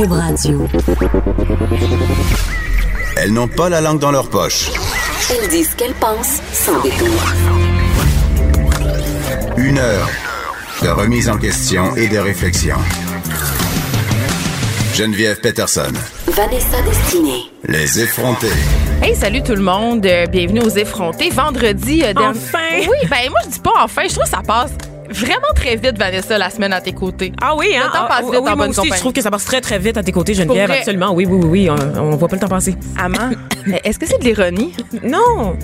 Cube Radio. Elles n'ont pas la langue dans leur poche. Elles disent ce qu'elles pensent sans détour. Une heure de remise en question et de réflexion. Geneviève Peterson. Vanessa Destinée. Les effrontés. Hey, salut tout le monde. Euh, bienvenue aux effrontés. Vendredi. euh, dernier- Enfin! Oui, ben moi je dis pas enfin. Je trouve que ça passe vraiment très vite, Vanessa, la semaine à tes côtés. Ah oui, hein? Le temps Ah, passe vite oui, en moi bonne aussi, compagnie. je trouve que ça passe très, très vite à tes côtés, Geneviève. Absolument. Oui, oui, oui, oui. On, on voit pas le temps passer. Amand, euh, est-ce que c'est de l'ironie? Non!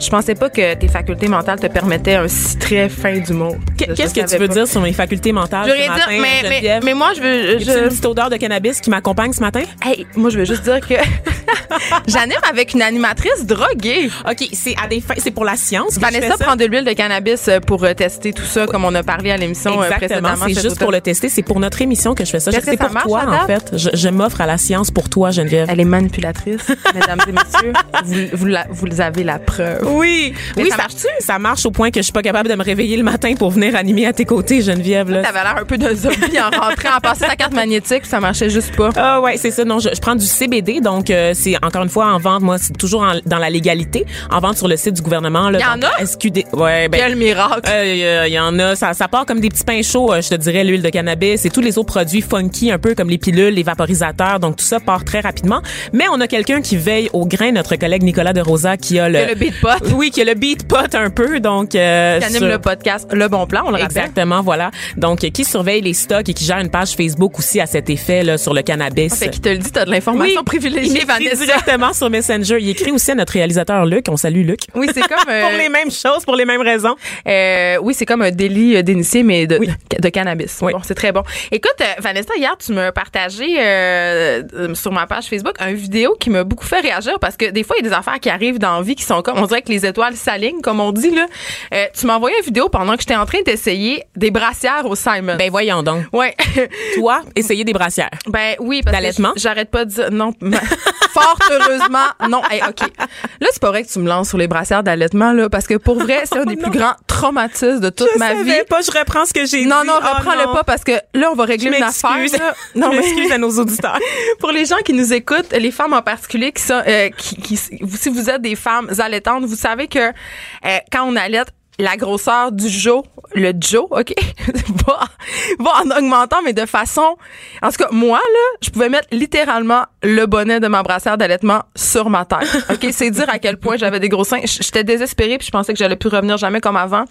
Je pensais pas que tes facultés mentales te permettaient un si très fin Je- je Qu'est-ce que tu veux pas. dire sur mes facultés mentales Je ce veux dire, matin, mais, mais, Geneviève? mais moi, je veux. A-t-il une Je, petite odeur de cannabis qui m'accompagne ce matin? hey, moi, je veux juste dire que j'anime avec une animatrice droguée. OK, c'est à des fins, c'est pour la science. que je Vanessa fais ça? prend de l'huile de cannabis euh, pour euh, tester tout ça, comme on a parlé à l'émission euh, précédemment. c'est juste pour le tester. C'est pour notre émission que je fais ça. C'est pour marche, toi, en fait. Je, je m'offre à la science pour toi, Geneviève. Elle est manipulatrice, mesdames et messieurs. Vous, vous, la- vous avez la preuve. Oui, Mais oui, ça ça, marche-tu? ça marche au point que je suis pas capable de me réveiller le matin pour venir animer à tes côtés, Geneviève. Là. T'avais l'air un peu d'un zombie en rentrant, en passant ta carte magnétique, ça marchait juste pas. Ah ouais, c'est ça. Non, je, je prends du CBD, donc euh, c'est encore une fois en vente. Moi, c'est toujours en- dans la légalité, en vente sur le site du gouvernement. Là, Y en a? SQD. Ouais, ben. Quel miracle. euh, Il y en a, ça, ça part comme des petits pains chauds, euh, je te dirais, l'huile de cannabis et tous les autres produits funky, un peu comme les pilules, les vaporisateurs, donc tout ça part très rapidement. Mais on a quelqu'un qui veille au grain, notre collègue Nicolas de Rosa, qui a le, le pot. oui, qui a le beat pot un peu, donc euh, Qui anime sur- le podcast Le Bon Plan, on le rappelle. Exactement, voilà. Donc, qui surveille les stocks et qui gère une page Facebook aussi à cet effet là sur le cannabis. Fait qu'il te le dit, t'as de l'information il privilégiée, écrit Vanessa. directement sur Messenger. Il écrit aussi à notre réalisateur Luc. On salue Luc. Oui, c'est comme. euh, Pour les mêmes choses, pour les mêmes raisons. euh, oui, c'est comme un délit euh, d'initié, mais de, de cannabis. Oui. Bon, c'est très bon. Écoute, euh, Vanessa, hier, tu m'as partagé euh, sur ma page Facebook une vidéo qui m'a beaucoup fait réagir parce que des fois, il y a des affaires qui arrivent dans la vie qui sont comme, on dirait que les étoiles s'alignent, comme on dit, là. Euh, tu m'as envoyé une vidéo pendant que j'étais en train d'essayer des brassières au Simon. Ben voyons donc. ouais. Toi, essayer des brassières. Ben oui, parce D'allaitement? j'arrête pas de dire non. Fort heureusement, non. Hey, ok. Là, c'est pas vrai que tu me lances sur les brassières d'allaitement là, parce que pour vrai, c'est un des plus grands traumatismes de toute je ma savais vie. pas, je reprends ce que j'ai dit. Non, non, Oh, reprends-le non. pas parce que là, on va régler une affaire. là. Non, je mais m'excuse à nos auditeurs. pour les gens qui nous écoutent, les femmes en particulier, qui sont, euh, qui, qui- si vous êtes des femmes allaitantes, vous savez que euh, quand on allaite, la grosseur du jo, le jo, OK, va, va en augmentant, mais de façon... En tout cas, moi, là, je pouvais mettre littéralement le bonnet de ma brassière d'allaitement sur ma tête. OK, c'est dire à quel point j'avais des gros seins. J'étais désespérée, puis je pensais que j'allais plus revenir jamais comme avant.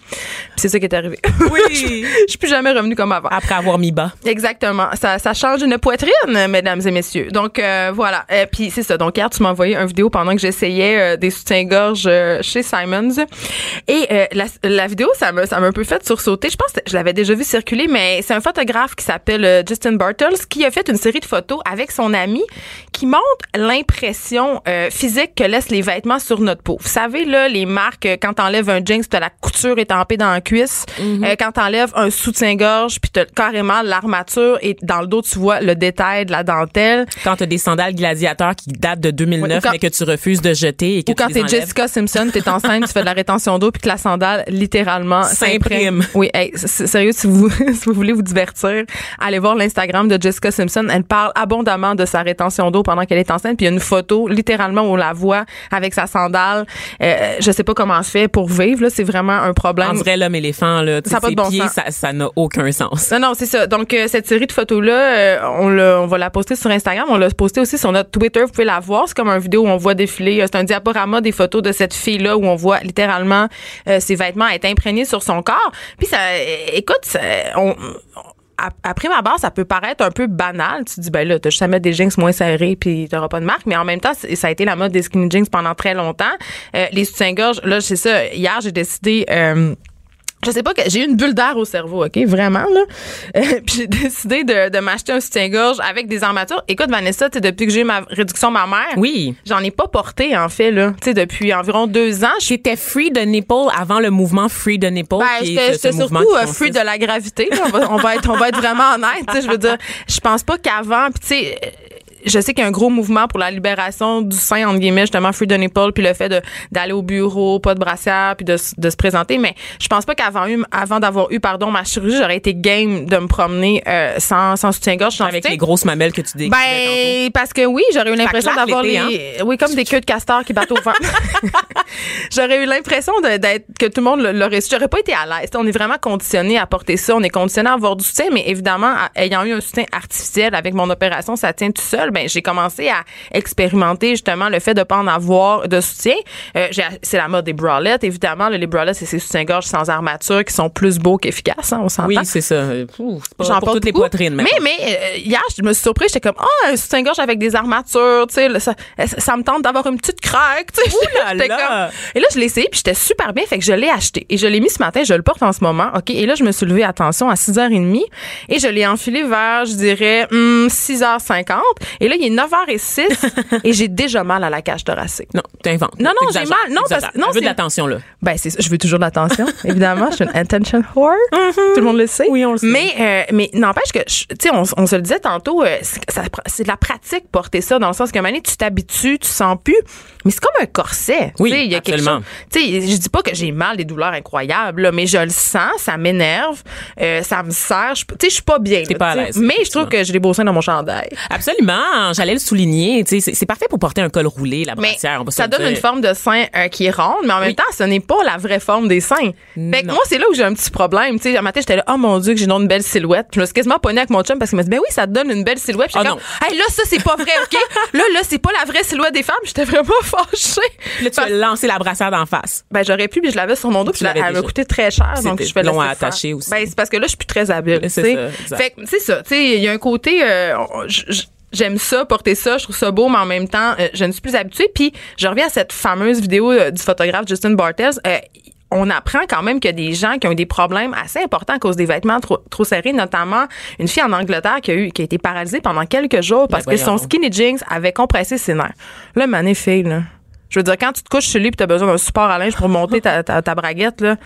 C'est ça qui est arrivé. Oui. je suis plus jamais revenue comme avant. Après avoir mis bas. Exactement. Ça, ça change une poitrine, mesdames et messieurs. Donc, euh, voilà. Euh, Puis, c'est ça. Donc, hier, tu m'as envoyé une vidéo pendant que j'essayais euh, des soutiens-gorge euh, chez Simons. Et euh, la, la vidéo, ça m'a ça m'a un peu fait sursauter. Je pense que je l'avais déjà vu circuler, mais c'est un photographe qui s'appelle Justin Bartels qui a fait une série de photos avec son ami qui montre l'impression euh, physique que laissent les vêtements sur notre peau. Vous savez, là, les marques, euh, quand t'enlèves un jeans, t'as la couture étampée dans la cuisse. Euh, quand t'enlèves un soutien-gorge, puis t'as carrément l'armature et dans le dos, tu vois le détail de la dentelle. Quand t'as des sandales gladiateurs qui datent de 2009, Ouais, ou quand- mais que tu refuses de jeter et que Ou quand tu t'es. Jessica Simpson, t'es enceinte, tu fais de la rétention d'eau, puis que la sandale, littéralement, S'imprime. Oui, hey, sérieux, si vous, si vous voulez vous divertir, allez voir l'Instagram de Jessica Simpson. Elle parle abondamment de sa rétention pendant qu'elle est enceinte, puis il y a une photo, littéralement, où on la voit avec sa sandale. Euh, je sais pas comment elle fait pour vivre, là, c'est vraiment un problème. On dirait l'homme éléphant, là. Ça sais, a pas ses de bon pieds, sens. ça, ça n'a aucun sens. Non, non, c'est ça. Donc, euh, cette série de photos-là, euh, on, on va la poster sur Instagram. On l'a posté aussi sur notre Twitter. Vous pouvez la voir. C'est comme une vidéo où on voit défiler. euh, C'est un diaporama des photos de cette fille-là où on voit littéralement euh, ses vêtements être imprégnés sur son corps. Puis, ça, écoute, ça, on, à- après ma barre, ça peut paraître un peu banal. Tu dis, ben là, t'as juste à mettre des jeans moins serrés puis t'auras pas de marque. Mais en même temps, ça a été la mode des skinny jeans pendant très longtemps. Euh, les soutiens-gorge, là, c'est ça. Hier, j'ai décidé... euh, je sais pas que j'ai eu une bulle d'air au cerveau, OK? Vraiment, là. Euh, puis j'ai décidé de, de m'acheter un soutien-gorge avec des armatures. Écoute, Vanessa, tu sais, depuis que j'ai eu ma réduction mammaire, Oui. j'en ai pas porté, en fait, là. Tu sais, depuis environ deux ans. J'étais free de nipple avant le mouvement free de nipple. ben, j'étais surtout euh, free de la gravité. là. On va, on va être, on va être vraiment honnête. tu sais, Je veux dire, je pense pas qu'avant, puis tu sais, je sais qu'il y a un gros mouvement pour la libération du sein, entre guillemets, justement, free the nipple, puis le fait de, d'aller au bureau, pas de brassière, puis de, de se présenter. Mais je pense pas qu'avant eu, avant d'avoir eu, pardon, ma chirurgie, j'aurais été game de me promener euh, sans, sans soutien-gorge. Avec les grosses mamelles que tu tantôt. Ben, parce que oui, j'aurais eu l'impression d'avoir l'été, hein? les, oui, comme des queues de castor qui battent au vent. j'aurais eu l'impression d'être, que tout le monde l'aurait su. J'aurais pas été à l'aise. On est vraiment conditionné à porter ça. On est conditionné à avoir du soutien, mais évidemment, à- ayant eu un soutien artificiel avec mon opération, ça tient tout seul. Ben, j'ai commencé à expérimenter justement le fait de pas en avoir de soutien. Euh, j'ai- c'est la mode des bralettes, évidemment. Les bralettes, c'est ces soutiens-gorge sans armature qui sont plus beaux qu'efficaces, hein, on s'entend. Oui, c'est ça. Ouh, c'est pas J'en pour porte toutes les poitrines. Mais, mais euh, hier, je me suis surprise. J'étais comme, ah, un soutien-gorge avec des armatures, tu sais, là, ça, ça, me tente d'avoir une petite craque, tu sais. Et là, je l'ai essayé, puis j'étais super bien, fait que je l'ai acheté. Et je l'ai mis ce matin, je le porte en ce moment, OK? Et là, je me suis levée, attention, à 6h30, et je l'ai enfilé vers, je dirais, hum, 6h50. Et là, il est 9h06, et j'ai déjà mal à la cage thoracique. Non, t'inventes. Non, non, j'ai mal. Non, parce- non, Elle veut de l'attention, là. Ben, c'est ça. Je veux toujours de l'attention, évidemment. Je suis une attention whore. Tout le monde le sait. Oui, on le sait. Mais, euh, mais n'empêche que, je- tu sais, on, on se le disait tantôt, euh, c'est de la pratique porter ça, dans le sens qu'à un moment donné, tu t'habitues, tu sens plus. Mais c'est comme un corset. Oui, il y a quelque absolument. chose. Tu sais, je dis pas que j'ai mal, des douleurs incroyables, là, mais je le sens, ça m'énerve, euh, ça me serre. Je- Tu sais, je suis pas bien. T'es là, pas à Mais je trouve que j'ai des beaux seins dans mon chandail. Absolument. J'allais le souligner. Tu sais, C'est parfait pour porter un col roulé, la brassière. on va se ça donne dire. une forme de sein euh, qui est ronde, mais en même Oui. temps, ce n'est pas la vraie forme des seins. Fait que moi, c'est là où j'ai un petit problème. Tu sais, un matin, j'étais là, oh mon Dieu, que j'ai une belle silhouette. Puis je me suis quasiment pognée avec mon chum parce qu'il m'a dit, ben oui, ça te donne une belle silhouette. Puis j'étais Ah comme, hey, là, ça, c'est pas vrai, OK? là, là, c'est pas la vraie silhouette des femmes. J'étais vraiment fâchée. Là, tu Parce- as lancé la brassière d'en face. ben, j'aurais pu, puis je l'avais sur mon dos, puis elle m'a coûté très cher, donc je vais long à faire. attacher aussi. Ben, c'est parce que là, je suis plus très habile. C'est ça. Fait que, c'est ça. Tu sais, il y a un côté, euh, on- j- j- J'aime ça, porter ça, je trouve ça beau, mais en même temps, euh, je ne suis plus habituée. Puis, je reviens à cette fameuse vidéo euh, du photographe Justin Bartels. Euh, on apprend quand même qu'il y a des gens qui ont eu des problèmes assez importants à cause des vêtements trop, trop serrés, notamment une fille en Angleterre qui a eu qui a été paralysée pendant quelques jours parce que Ben voyons son skinny jeans avait compressé ses nerfs. Là, mané là. Je veux dire, quand tu te couches sur lui et tu as besoin d'un support à linge pour monter ta, ta, ta braguette, là,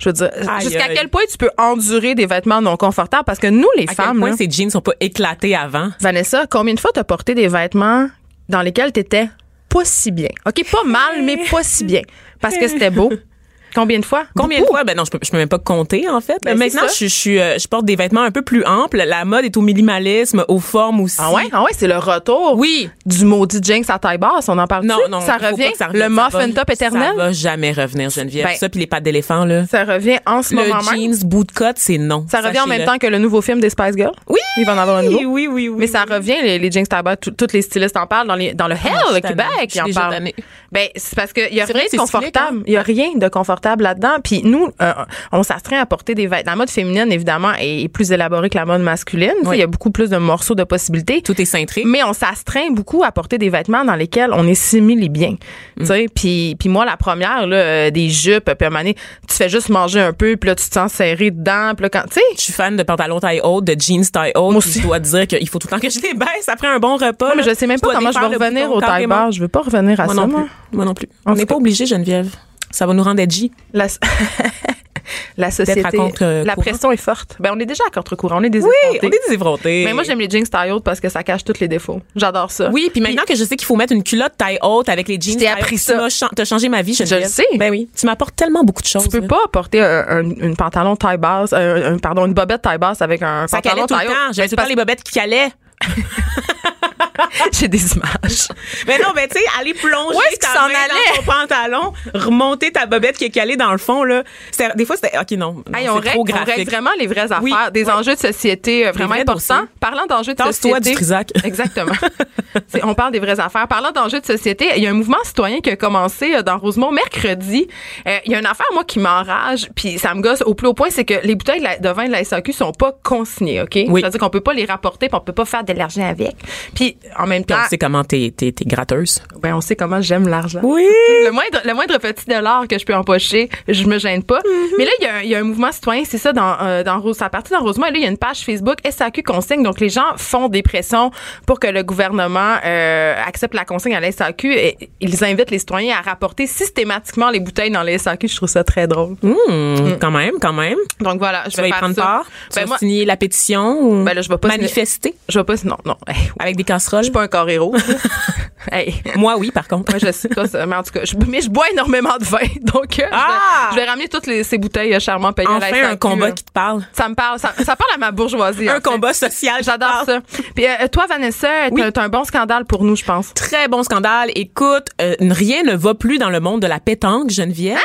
je veux dire, jusqu'à quel point tu peux endurer des vêtements non confortables? Parce que nous, les À femmes, quel point ces jeans sont pas éclatés avant? Vanessa, combien de fois t'as porté des vêtements dans lesquels t'étais pas si bien? OK, pas mal, mais pas si bien. Parce que c'était beau. Combien de fois? Combien de fois? Ben non, je peux, je peux même pas compter, en fait. Ben, Maintenant, je, je, suis, euh, je porte des vêtements un peu plus amples. La mode est au minimalisme, aux formes aussi. Ah ouais? Ah ouais, c'est le retour Oui. du maudit Jinx à taille basse. On en parle Non, non. Ça revient? ça le revienne. Muffin top éternel? Ça va jamais revenir, Geneviève. Ben, ça, puis les pattes d'éléphant, là. Ça revient en ce Le moment même? jeans bootcut, c'est non. Ça revient en même temps que le nouveau film des Spice Girls? Oui! Il va en avoir un nouveau? Oui, oui, oui. oui Mais ça revient, les, les Jinx Tabac, tout- tous les stylistes en parlent dans, les, dans le Hell, je suis le. Québec, ils en parlent. Ben, c'est parce qu'il y a rien de confortable. Il y a rien de confortable là-dedans. Puis nous, euh, on s'astreint à porter des vêtements. La mode féminine, évidemment, est plus élaborée que la mode masculine. Oui. Il y a beaucoup plus de morceaux de possibilités. Tout est cintré. Mais on s'astreint beaucoup à porter des vêtements dans lesquels on est simili bien. Mm. Tu sais, puis puis moi la première là, euh, des jupes, puis à un moment donné, tu fais juste manger un peu, puis là tu te sens serré dedans, puis là quand tu sais, Je suis fan de pantalons taille haute, de jeans taille haute. Moi aussi. Je dois dire qu'il faut tout le temps que je les baisse après un bon repas. mais là. je sais même Je pas comment je vais revenir bouton, au taille basse. Je veux pas revenir à Moi ça. non moi. plus. Moi non plus. On n'est pas obligé, Geneviève. Ça va nous rendre edgy. La, la société, contre-courant. la pression est forte. Ben on est déjà à contre-courant, on est des Oui, on est des effrontés. Mais moi j'aime les jeans taille haute parce que ça cache tous les défauts. J'adore ça. Oui, puis maintenant que je sais qu'il faut mettre une culotte taille haute avec les jeans, Je t'ai appris ça. T'as changé ma vie, Geneviève. le sais. Ben oui. Tu m'apportes tellement beaucoup de choses. Tu peux là. pas porter un, un- une pantalon taille basse, un, un- pardon, une bobette taille basse avec un Ça pantalon calait tout le taille haute. temps. J'avais tout le temps les bobettes qui calaient. J'ai des images. Mais non, mais tu sais, aller plonger Où ta main dans ton pantalon, remonter ta bobette qui est calée dans le fond, là. C'était- Des fois, c'était, OK, non. non, Hey, on, trop règle, on graphique. règle vraiment les vraies affaires, Oui, des oui. enjeux de société euh, vraiment importants. Parlant d'enjeux de société. du Trisac. Exactement. On parle des vraies affaires. Parlant d'enjeux de société, il y a un mouvement citoyen qui a commencé euh, dans Rosemont mercredi. Euh, Il y a une affaire, moi, qui m'enrage, puis ça me gosse au plus haut point, c'est que les bouteilles de la- de vin de la SAQ sont pas consignées, OK? Oui. C'est-à-dire qu'on peut pas les rapporter, puis on peut pas faire de l'argent avec. Puis en même Puis temps, on sait comment t'es, t'es, t'es gratteuse. ben, on sait comment j'aime l'argent. Oui. Le moindre, le moindre petit dollar que je peux empocher, je me gêne pas. Mais là, il y, a un- il y a un mouvement citoyen, c'est ça, dans, euh, dans Rose, ça a parti dans Rosemont. Et là, il y a une page Facebook SAQ consigne. Donc, les gens font des pressions pour que le gouvernement euh, accepte la consigne à la SAQ. Et ils invitent les citoyens à rapporter systématiquement les bouteilles dans les SAQ. Je trouve ça très drôle. Hum, Quand même, quand même. Donc, voilà, je Tu vais y prendre ça. part? Tu Ben, vas moi, signer la pétition ou Ben là, je vais pas signer- manifester? Je vais pas, non, non. Hey, avec des casseroles? Je suis pas un carrero. hey. Moi, oui, par contre. Moi, je sais pas ça. Mais en tout cas, je, mais je bois énormément de vin. Donc, euh, Ah! je, vais, je vais ramener toutes les, ces bouteilles euh, charmant payées à la Enfin, un combat qui te parle. Ça me parle. Ça, ça parle à ma bourgeoisie. en Un fait. combat social. J'adore ça. Puis euh, toi, Vanessa, t'as Oui. t'as un bon scandale pour nous, je pense. Très bon scandale. Écoute, euh, rien ne va plus dans le monde de la pétanque, Geneviève.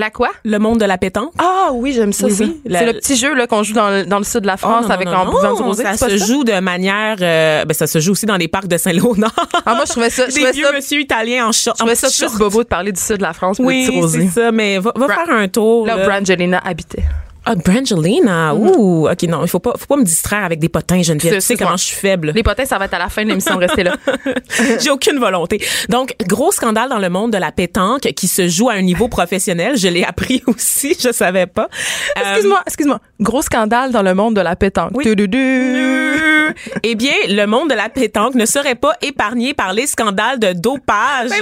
La quoi? Le monde de la pétanque. Ah oui, j'aime ça. Oui, ça. oui. La- C'est le petit jeu là qu'on joue dans le, dans le sud de la Oh, France non, avec non, non, buvant du rosé. Ça se ça? joue de manière, euh, ben ça se joue aussi dans les parcs de Saint-Léonard. Ah, moi, je trouvais ça, je Des vieux ça, monsieur italiens en short. je trouvais ça plus bobo de parler du sud de la France Oui, c'est ça, mais va, va faire un tour. Là, là. où Brangelina habitait. Ah, Brangelina. Ouh, OK, non, il faut pas, faut pas me distraire avec des potins, Geneviève. Tu sais comment je suis faible. Les potins, ça va être à la fin de l'émission, restez là. J'ai aucune volonté. Donc, gros scandale dans le monde de la pétanque qui se joue à un niveau professionnel. Je l'ai appris aussi, je savais pas. Euh, Excuse-moi, excuse-moi. Gros scandale dans le monde de la pétanque. Oui. Eh bien, le monde de la pétanque ne serait pas épargné par les scandales de dopage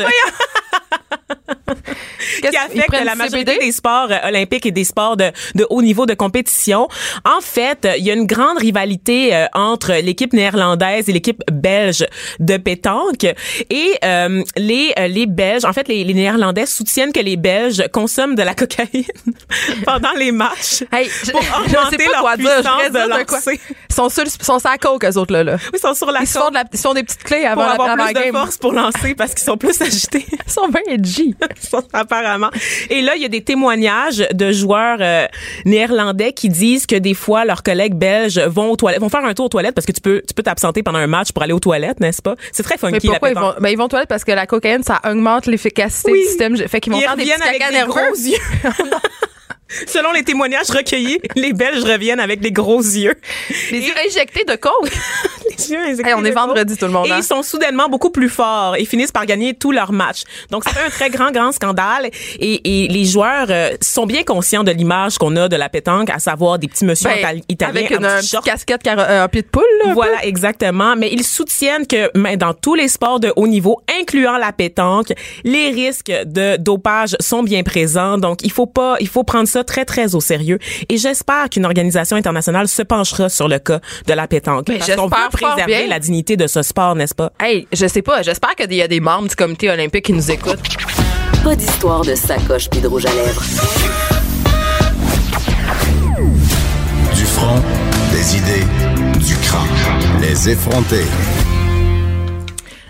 qui qu'ils affectent prennent la majorité CBD? des sports euh, olympiques et des sports de, de haut niveau de compétition. En fait, euh, il y a une grande rivalité euh, entre l'équipe néerlandaise et l'équipe belge de pétanque. Et euh, les, les Belges, en fait, les, les Néerlandais soutiennent que les Belges consomment de la cocaïne pendant les matchs. Hey, je, Pour je sais augmenter pas leur quoi dire. Je puissance de quoi. lancer. Ils sont sur, sont sur la coke, eux autres, là. là. Oui, ils sont sur la Ils se font, de la- ils font des petites clés pour avant, avoir avant plus de force pour lancer parce qu'ils sont plus agités. Ils sont bien edgy. apparemment. Et là, il y a des témoignages de joueurs euh, néerlandais qui disent que des fois leurs collègues belges vont aux toilettes, vont faire un tour aux toilettes parce que tu peux tu peux t'absenter pendant un match pour aller aux toilettes, n'est-ce pas? C'est très Mais funky la pourquoi ils vont, ben, ils vont aux toilettes parce que la cocaïne, ça augmente l'efficacité Oui. du système. Fait qu'ils vont Ils faire des petits avec des gros yeux. Selon les témoignages recueillis, les Belges reviennent avec des gros yeux. Les yeux injectés de coke. Les yeux injectés Hey, on est vendredi, tout le monde. Et hein? ils sont soudainement beaucoup plus forts et finissent par gagner tous leurs matchs. Donc, c'est un très grand, grand scandale. Et, et les joueurs euh, sont bien conscients de l'image qu'on a de la pétanque, à savoir des petits monsieur Ben, itali- italiens avec une, un shorts. casquette euh, en pied de poule. là, un Voilà, exactement. Mais ils soutiennent que mais dans tous les sports de haut niveau, incluant la pétanque, les risques de dopage sont bien présents. Donc, il faut pas, il faut prendre ça très, très au sérieux. Et j'espère qu'une organisation internationale se penchera sur le cas de la pétanque. Mais parce qu'on veut préserver bien. la dignité de ce sport, n'est-ce pas? Hey, je sais pas. J'espère qu'il y a des membres du comité olympique qui nous écoutent. Pas d'histoire de sacoche puis de rouge à lèvres. Du front, des idées, du crâne. Les effronter.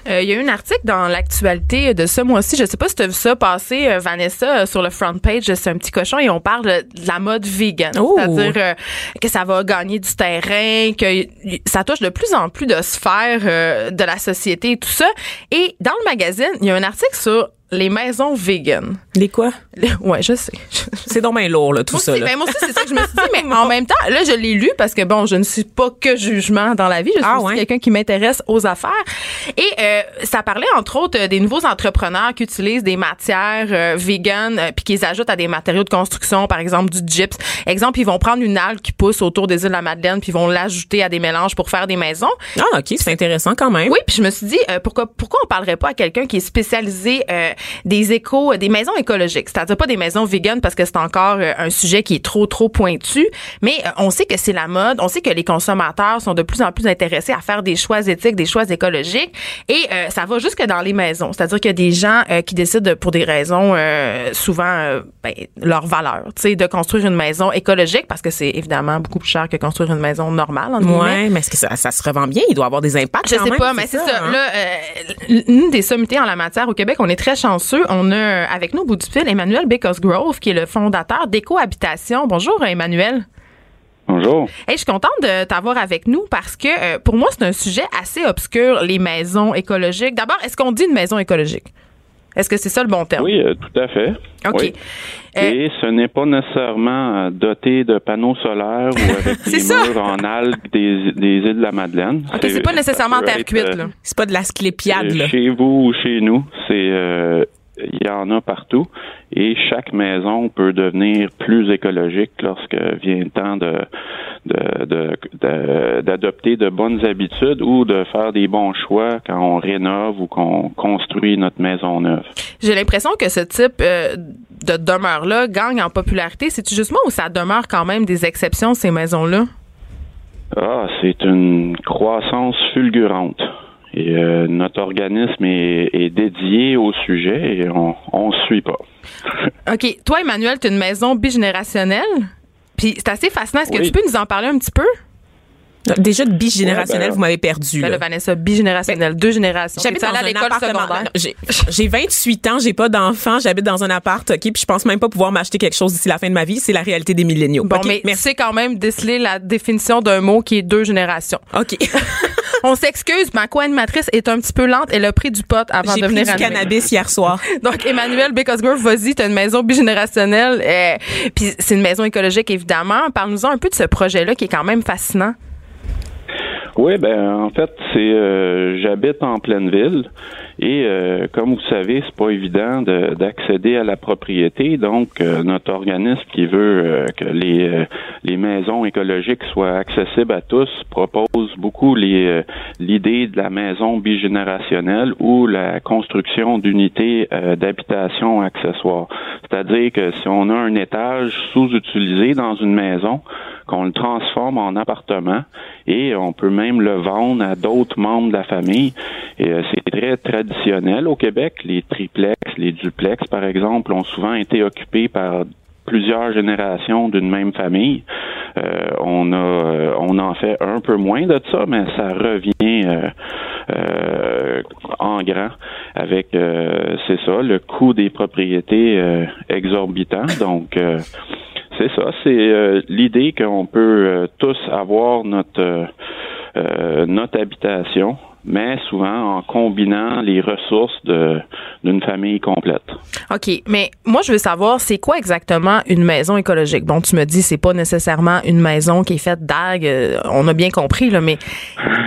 Euh, Il y a eu un article dans l'actualité de ce mois-ci. Je sais pas si tu as vu ça passer, euh, Vanessa, euh, sur le front page de C'est un petit cochon et on parle de, la mode vegan. Oh. C'est-à-dire que ça va gagner du terrain, que ça touche de plus en plus de sphères de la société et tout ça. Et dans le magazine, il y a un article sur les maisons vegan. Les quoi? Ouais, je sais. C'est donc bien lourd, là, tout Moi ça. aussi, là. ben, moi aussi, c'est ça que je me suis dit, mais en même temps, là, je l'ai lu parce que, bon, je ne suis pas que jugement dans la vie. Je suis Ah, ouais? quelqu'un qui m'intéresse aux affaires. Et euh, ça parlait, entre autres, euh, des nouveaux entrepreneurs qui utilisent des matières euh, vegan euh, puis qui les ajoutent à des matériaux de construction, par exemple du gyps. Exemple, ils vont prendre une algue qui pousse autour des îles de la Madeleine puis ils vont l'ajouter à des mélanges pour faire des maisons. Ah, OK, c'est intéressant quand même. Oui, puis je me suis dit euh, pourquoi pourquoi on parlerait pas à quelqu'un qui est spécialisé euh, des échos, euh, des maisons écologiques, c'est-à-dire pas des maisons vegan parce que c'est encore euh, un sujet qui est trop trop pointu, mais euh, on sait que c'est la mode, on sait que les consommateurs sont de plus en plus intéressés à faire des choix éthiques, des choix écologiques et euh, ça va jusque dans les maisons, c'est-à-dire qu'il y a des gens euh, qui décident pour des raisons euh, souvent euh, ben, leur valeur, tu sais de construire une maison écologique parce que c'est évidemment beaucoup plus cher que construire une maison normale guillemets. Ouais, mais est-ce que ça, ça se revend bien? Il doit avoir des impacts Je sais même, pas, mais c'est ça. hein? Là, euh, nous, des sommités en la matière au Québec, on est très chanceux. On a avec nous au bout du fil Emmanuel Grove, qui est le fondateur d'Éco-Habitation. Bonjour, Emmanuel. Bonjour. Hey, je suis contente de t'avoir avec nous parce que euh, pour moi, c'est un sujet assez obscur, les maisons écologiques. D'abord, est-ce qu'on dit une maison écologique? Est-ce que c'est ça le bon terme? Oui, euh, tout à fait. OK. Oui. Euh, Et ce n'est pas nécessairement euh, doté de panneaux solaires ou avec des ça. murs en algues des, des îles de la Madeleine. OK, c'est pas nécessairement terre cuite, là. C'est pas de la sclépiade, là. Chez vous ou chez nous, c'est euh, il y en a partout. Et chaque maison peut devenir plus écologique lorsque vient le temps de de- de- de- d'adopter de, bonnes habitudes ou de faire des bons choix quand on rénove ou qu'on construit notre maison neuve. J'ai l'impression que ce type euh, de demeure-là gagne en popularité. C'est-tu juste moi ou ça demeure quand même des exceptions, ces maisons-là? Ah, c'est une croissance fulgurante. Et notre organisme est, dédié au sujet et on ne suit pas. OK. Toi, Emmanuel, tu as une maison bigénérationnelle? Puis c'est assez fascinant. Est-ce que tu peux nous en parler un petit peu? Déjà de bigénérationnel, ben, vous m'avez perdu. Ben, là. Vanessa, bigénérationnel, ben, deux générations. J'habite à l'école secondaire. J'ai 28 ans, j'ai pas d'enfants, j'habite dans un appart, OK, puis je pense même pas pouvoir m'acheter quelque chose d'ici la fin de ma vie. C'est la réalité des milléniaux. Bon, mais c'est quand même déceler la définition d'un mot qui est deux générations. OK. On s'excuse, ma co-animatrice est un petit peu lente. Elle a pris du pot avant de venir J'ai pris du cannabis hier soir. Donc, Emmanuel Bécosgrove, vas-y, t'as une maison bigénérationnelle. Euh, puis c'est une maison écologique, évidemment. Parle-nous un peu de ce projet-là qui est quand même fascinant. Oui, ben en fait, c'est euh, j'habite en pleine ville et euh, comme vous savez, c'est pas évident d'accéder à la propriété. Donc, euh, notre organisme qui veut que les les maisons écologiques soient accessibles à tous propose beaucoup les l'idée de la maison bigénérationnelle ou la construction d'unités d'habitation accessoires. C'est-à-dire que si on a un étage sous-utilisé dans une maison, qu'on le transforme en appartement et on peut même le vendre à d'autres membres de la famille. Et euh, c'est très traditionnel au Québec. Les triplex, les duplex, par exemple, ont souvent été occupés par plusieurs générations d'une même famille. Euh, on a euh, on en fait un peu moins de ça, mais ça revient en grand avec c'est ça le coût des propriétés exorbitant. Donc c'est ça, c'est euh, l'idée qu'on peut euh, tous avoir notre euh, notre habitation, mais souvent en combinant les ressources d'une famille complète. OK, mais moi je veux savoir c'est quoi exactement une maison écologique? Bon, tu me dis c'est pas nécessairement une maison qui est faite d'algues, on a bien compris là, mais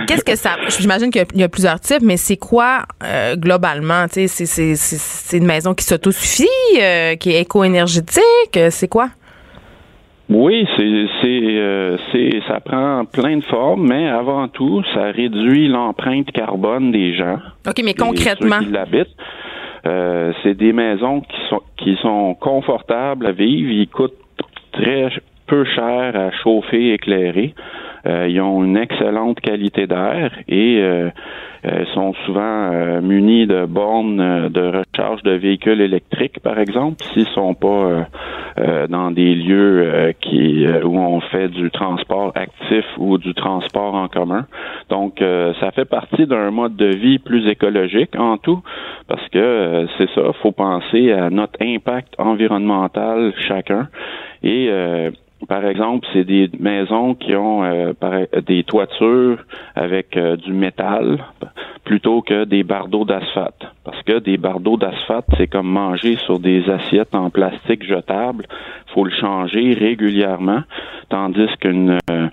qu'est-ce que ça j'imagine qu'il y, a plusieurs types, mais c'est quoi globalement, tu sais c'est c'est une maison qui s'autosuffit, qui est éco-énergétique, c'est quoi? Oui, c'est c'est euh, c'est ça prend plein de formes, mais avant tout, ça réduit l'empreinte carbone des gens. Ok, mais concrètement, qui l'habitent. Euh, c'est des maisons qui sont qui sont confortables à vivre. Ils coûtent très peu cher à chauffer, éclairer. Euh, ils ont une excellente qualité d'air et euh, euh, sont souvent munis de bornes de recharge de véhicules électriques, par exemple, s'ils sont pas dans des lieux qui où on fait du transport actif ou du transport en commun. Donc, ça fait partie d'un mode de vie plus écologique en tout, parce que c'est ça, faut penser à notre impact environnemental chacun et par exemple, c'est des maisons qui ont euh, des toitures avec euh, du métal plutôt que des bardeaux d'asphalte. Parce que des bardeaux d'asphalte, c'est comme manger sur des assiettes en plastique jetable. faut le changer régulièrement, tandis qu'une euh,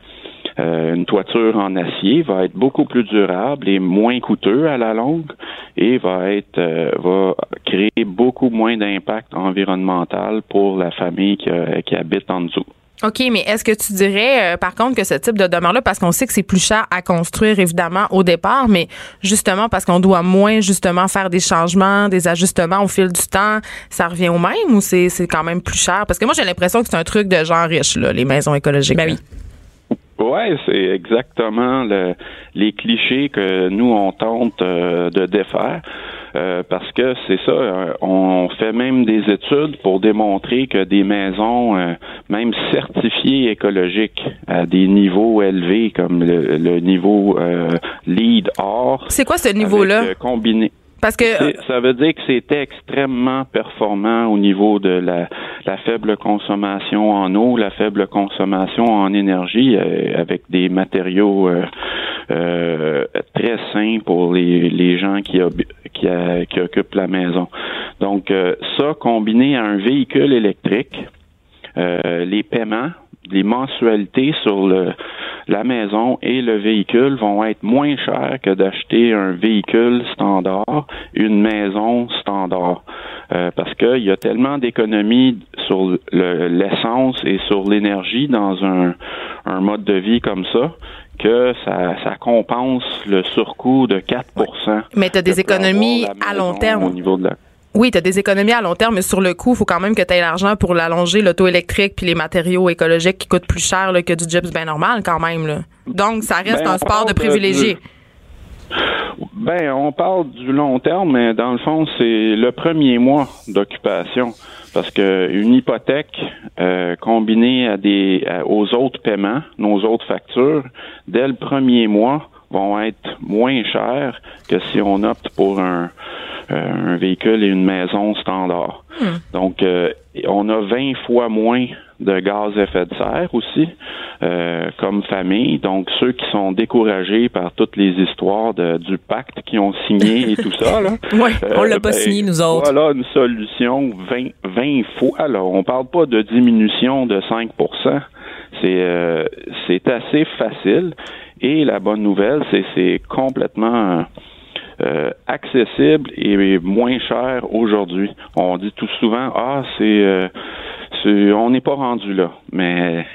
une toiture en acier va être beaucoup plus durable et moins coûteux à la longue et va être va créer beaucoup moins d'impact environnemental pour la famille qui, qui habite en dessous. OK, mais est-ce que tu dirais, euh, par contre, que ce type de demeure-là, parce qu'on sait que c'est plus cher à construire, évidemment, au départ, mais justement parce qu'on doit moins, justement, faire des changements, des ajustements au fil du temps, ça revient au même ou c'est, quand même plus cher? Parce que moi, j'ai l'impression que c'est un truc de gens riches, là, les maisons écologiques. Ben oui. Ouais, c'est exactement les clichés que nous on tente euh, de défaire. Euh, parce que c'est ça, euh, on fait même des études pour démontrer que des maisons, même certifiées écologiques à des niveaux élevés, comme le, niveau LEED Or. C'est quoi ce niveau-là? Combiné. Ça veut dire que c'était extrêmement performant au niveau de la, la, faible consommation en eau, la faible consommation en énergie, euh, avec des matériaux euh, euh, très sains pour les, gens qui, occupent la maison. Donc ça combiné à un véhicule électrique, les paiements les mensualités sur le, la maison et le véhicule vont être moins chères que d'acheter un véhicule standard, une maison standard. Euh, parce qu'il y a tellement d'économies sur l'essence et sur l'énergie dans un, un mode de vie comme ça que ça, ça compense le surcoût de 4% Mais tu as des économies à long terme. Au niveau de la oui, tu as des économies à long terme, mais sur le coup, il faut quand même que tu aies l'argent pour l'allonger, l'auto électrique puis les matériaux écologiques qui coûtent plus cher que du gyps bien normal quand même. Là. Donc, ça reste ben, un sport de privilégié. Ben, on parle du long terme, mais dans le fond, c'est le premier mois d'occupation. Parce que une hypothèque euh, combinée à des à- aux autres paiements, nos autres factures, dès le premier mois, vont être moins chères que si on opte pour un, euh, un véhicule et une maison standard. Donc, euh, on a 20 fois moins de gaz à effet de serre aussi, euh, comme famille. Donc, ceux qui sont découragés par toutes les histoires de, du pacte qu'ils ont signé et tout ça, là. Ouais, on l'a pas ben, signé, nous autres. Voilà une solution 20, 20 fois. Là. On parle pas de diminution de 5 C'est euh, c'est assez facile. Et la bonne nouvelle, c'est c'est complètement euh, accessible et moins cher aujourd'hui. On dit tout souvent ah c'est euh, on n'est pas rendu là, mais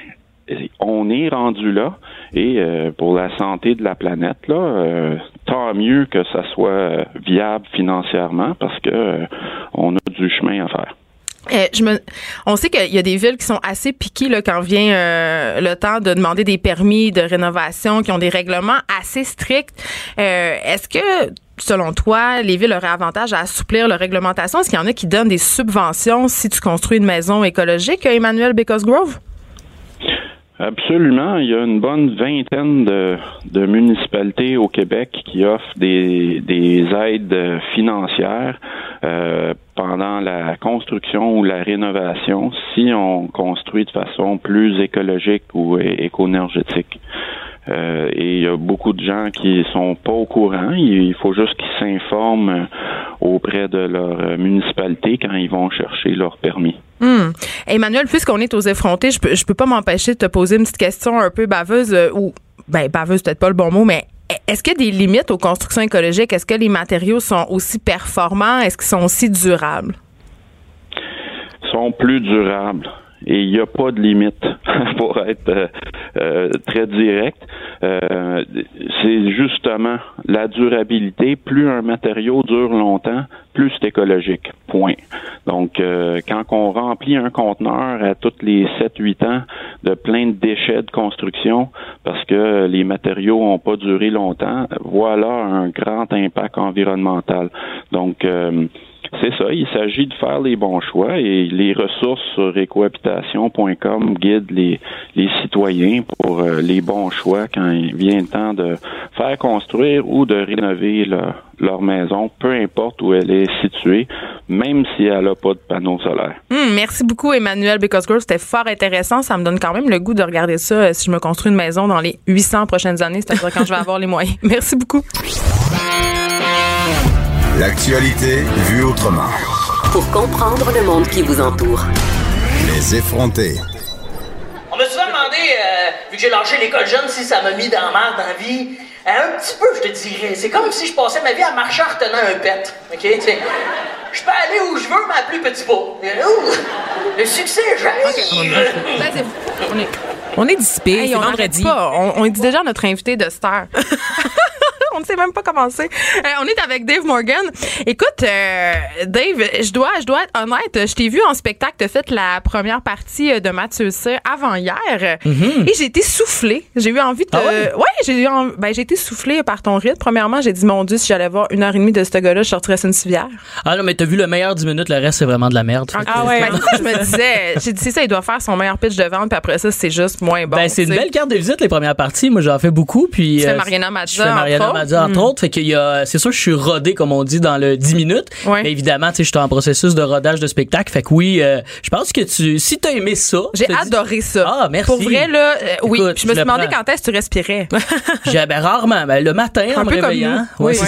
on est rendu là et euh, pour la santé de la planète là, euh, tant mieux que ça soit euh, viable financièrement parce que euh, on a du chemin à faire. On sait qu'il y a des villes qui sont assez piquées quand vient euh, le temps de demander des permis de rénovation, qui ont des règlements assez stricts. Euh, Est-ce que, selon toi, les villes auraient avantage à assouplir leur réglementation? Est-ce qu'il y en a qui donnent des subventions si tu construis une maison écologique, Emmanuel Because-Grove? Absolument. Il y a une bonne vingtaine de, municipalités au Québec qui offrent des, des aides financières euh, pendant la construction ou la rénovation si on construit de façon plus écologique ou éco-énergétique. Euh, et il y a beaucoup de gens qui sont pas au courant. Il faut juste qu'ils s'informent auprès de leur municipalité quand ils vont chercher leur permis. Hmm. Emmanuel, puisqu'on est aux effrontés, je peux, peux pas m'empêcher de te poser une petite question un peu baveuse euh, ou ben baveuse peut-être pas le bon mot, mais est-ce qu'il y a des limites aux constructions écologiques? Est-ce que les matériaux sont aussi performants? Est-ce qu'ils sont aussi durables? sont plus durables. Et il n'y a pas de limite pour être euh, euh, très direct. Euh, c'est justement la durabilité. Plus un matériau dure longtemps, plus c'est écologique. Point. Donc, euh, quand on remplit un conteneur à tous les 7-8 ans de plein de déchets de construction parce que les matériaux n'ont pas duré longtemps, voilà un grand impact environnemental. Donc, euh, c'est ça, il s'agit de faire les bons choix et les ressources sur écohabitation.com guident les, citoyens pour euh, les bons choix quand il vient le temps de faire construire ou de rénover leur, maison, peu importe où elle est située, même si elle n'a pas de panneau solaire. Hmm, merci beaucoup, Emmanuel Because-Grove. C'était fort intéressant. Ça me donne quand même le goût de regarder ça euh, si je me construis une maison dans les 800 prochaines années, c'est-à-dire quand je vais avoir les moyens. Merci beaucoup. L'actualité vue autrement. Pour comprendre le monde qui vous entoure. Les effrontés. On m'a souvent demandé, euh, vu que j'ai lâché l'école jeune, si ça m'a mis dans la merde dans la vie. Euh, un petit peu, je te dirais. C'est comme si je passais ma vie à marcher en retenant un pet. OK? Tu sais, je peux aller où je veux, mais à plus petit pas. Ouh, le succès, j'arrive. On est- On est dissipé, Hey, c'est on vendredi. Pas. On, on dit déjà à notre invité de star. on ne sait même pas commencer. Euh, on est avec Dave Morgan. Écoute, euh, Dave, je dois, je dois être honnête. Je t'ai vu en spectacle. Tu as fait la première partie euh, de Mathieu Cyr avant hier. Et j'ai été soufflée. J'ai eu envie de. Ah ouais? j'ai eu en- ben, j'ai été soufflée par ton rythme. Premièrement, j'ai dit, mon Dieu, si j'allais voir une heure et demie de ce gars-là, je sortirais une civière. Ah non, mais t'as vu le meilleur 10 minutes, le reste, c'est vraiment de la merde. Que- Ah ouais. Ben, c'est ça, je me disais, j'ai dit, c'est ça, il doit faire son meilleur pitch de vente, puis après ça, c'est juste moins bon. ben, c'est une belle carte de visite, les premières parties. Moi, j'en fais beaucoup. Puis, Tu fais euh, Je fais Mariana entre entre autres. autres. Fait qu'il y a, c'est sûr, je suis rodé, comme on dit, dans le 10 minutes. Ouais. Mais évidemment, tu sais, je suis en processus de rodage de spectacle. Fait que oui, euh, je pense que tu, si t'as aimé ça. J'ai adoré ça. Ah, merci. Pour vrai, là, euh, oui. Écoute, je me suis demandé prends. quand est-ce que tu respirais. J'ai, ben, rarement. Ben, le matin, Un en me peu comme réveillant. nous. Ouais, Oui.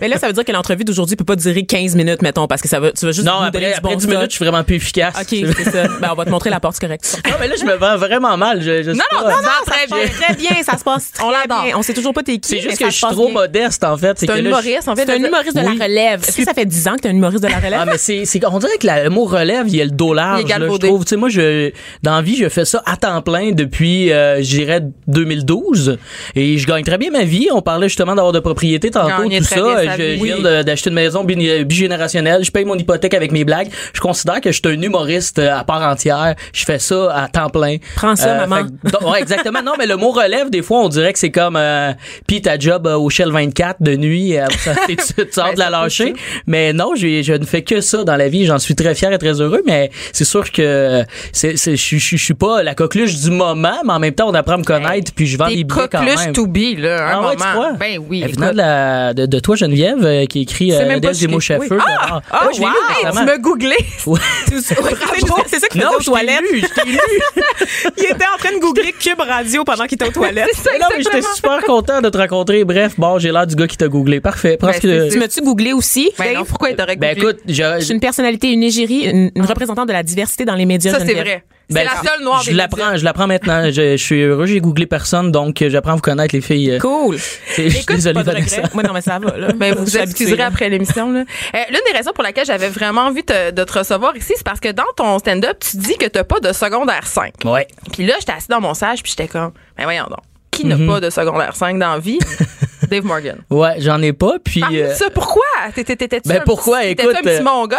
Mais là, ça veut dire que l'entrevue d'aujourd'hui peut pas durer 15 minutes, mettons, parce que ça va, tu vas juste Non, après, du après bon 10 stock. minutes, je suis vraiment plus efficace. OK, c'est ça. Ben, on va te montrer la porte, c'est correct. Non, mais là, je me vends vraiment mal. Je, je sais Non, non, pas. non, non, ça très bien. très bien, ça se passe très On l'adore. bien. On sait toujours pas t'es qui. C'est juste que je suis trop bien. modeste, en fait. C'est que un humoriste, en fait. C'est un humoriste de la relève. Est-ce que ça fait 10 ans que t'es un humoriste de la relève? Ah, mais c'est, c'est, on dirait que le mot relève, il y a le là, je trouve. Tu sais, moi, je, dans la vie, je fais ça à temps plein depuis, euh, je dirais, 2012. Et je gagne très bien ma vie. On parlait justement d'avoir de propriété tantôt, tout ça. Sa je viens d'acheter une maison bi- bigénérationnelle, je paye mon hypothèque avec mes blagues. Je considère que je suis un humoriste euh, à part entière. Je fais ça à temps plein. Prends ça, maman. fait que- donc, ouais, exactement. Non, mais le mot relève, des fois, on dirait que c'est comme euh, puis ta job euh, au Shell 24 de nuit, euh, tu, tu sors Ben, de la lâcher? Mais non, je, je ne fais que ça dans la vie. J'en suis très fier et très heureux. Mais c'est sûr que c'est, je, suis pas la coqueluche du moment, mais en même temps, on apprend à me connaître, puis je vends T'es des billets quand coqueluche même. to be, là, un Ah ouais, tu moment. crois? Ben oui. Elle écoute. venant de, la, de, de toi, Geneviève, euh, qui écrit C'est euh, même pas des mots chauffeurs. Oui. Ah, Ah, je l'ai lu wow! récemment. Tu m'as googlé. Ouais. C'est ça qu'il faisait Non, aux toilettes. lu, je t'ai lu. Il était en train de googler Cube Radio pendant qu'il était aux toilettes. Ça, non, mais j'étais super content de te rencontrer. Bref, bon, j'ai l'air du gars qui t'a googlé. Parfait. Parce Ben, que... Tu m'as-tu googlé aussi? Ben non, pourquoi il t'aurait Ben googlé? écoute, je, Je suis une personnalité, une égérie, une, une représentante de la diversité dans les médias. Ça, c'est vrai. ben, C'est la seule noire je l'apprends, je l'apprends maintenant. Je, je suis heureux, j'ai googlé personne, donc j'apprends à vous connaître les filles. euh, Cool. c'est- Je suis Écoute, désolé, pas de Vanessa. Moi, non, mais ça va, là. Ben, vous vous excuserez après l'émission. Euh, L'une des raisons pour laquelle j'avais vraiment envie te- de te recevoir ici, c'est parce que dans ton stand-up, tu dis que t'as pas de secondaire 5. Ouais. Puis là, j'étais assis dans mon sage, puis j'étais comme, ben voyons donc, qui n'a Mhm. pas de secondaire 5 dans la vie? Dave Morgan. Ouais, j'en ai pas, puis... Euh, ça, pourquoi? T'étais- T'étais-tu Ben, un pourquoi? petit- Écoute, T'étais un petit euh, mongol?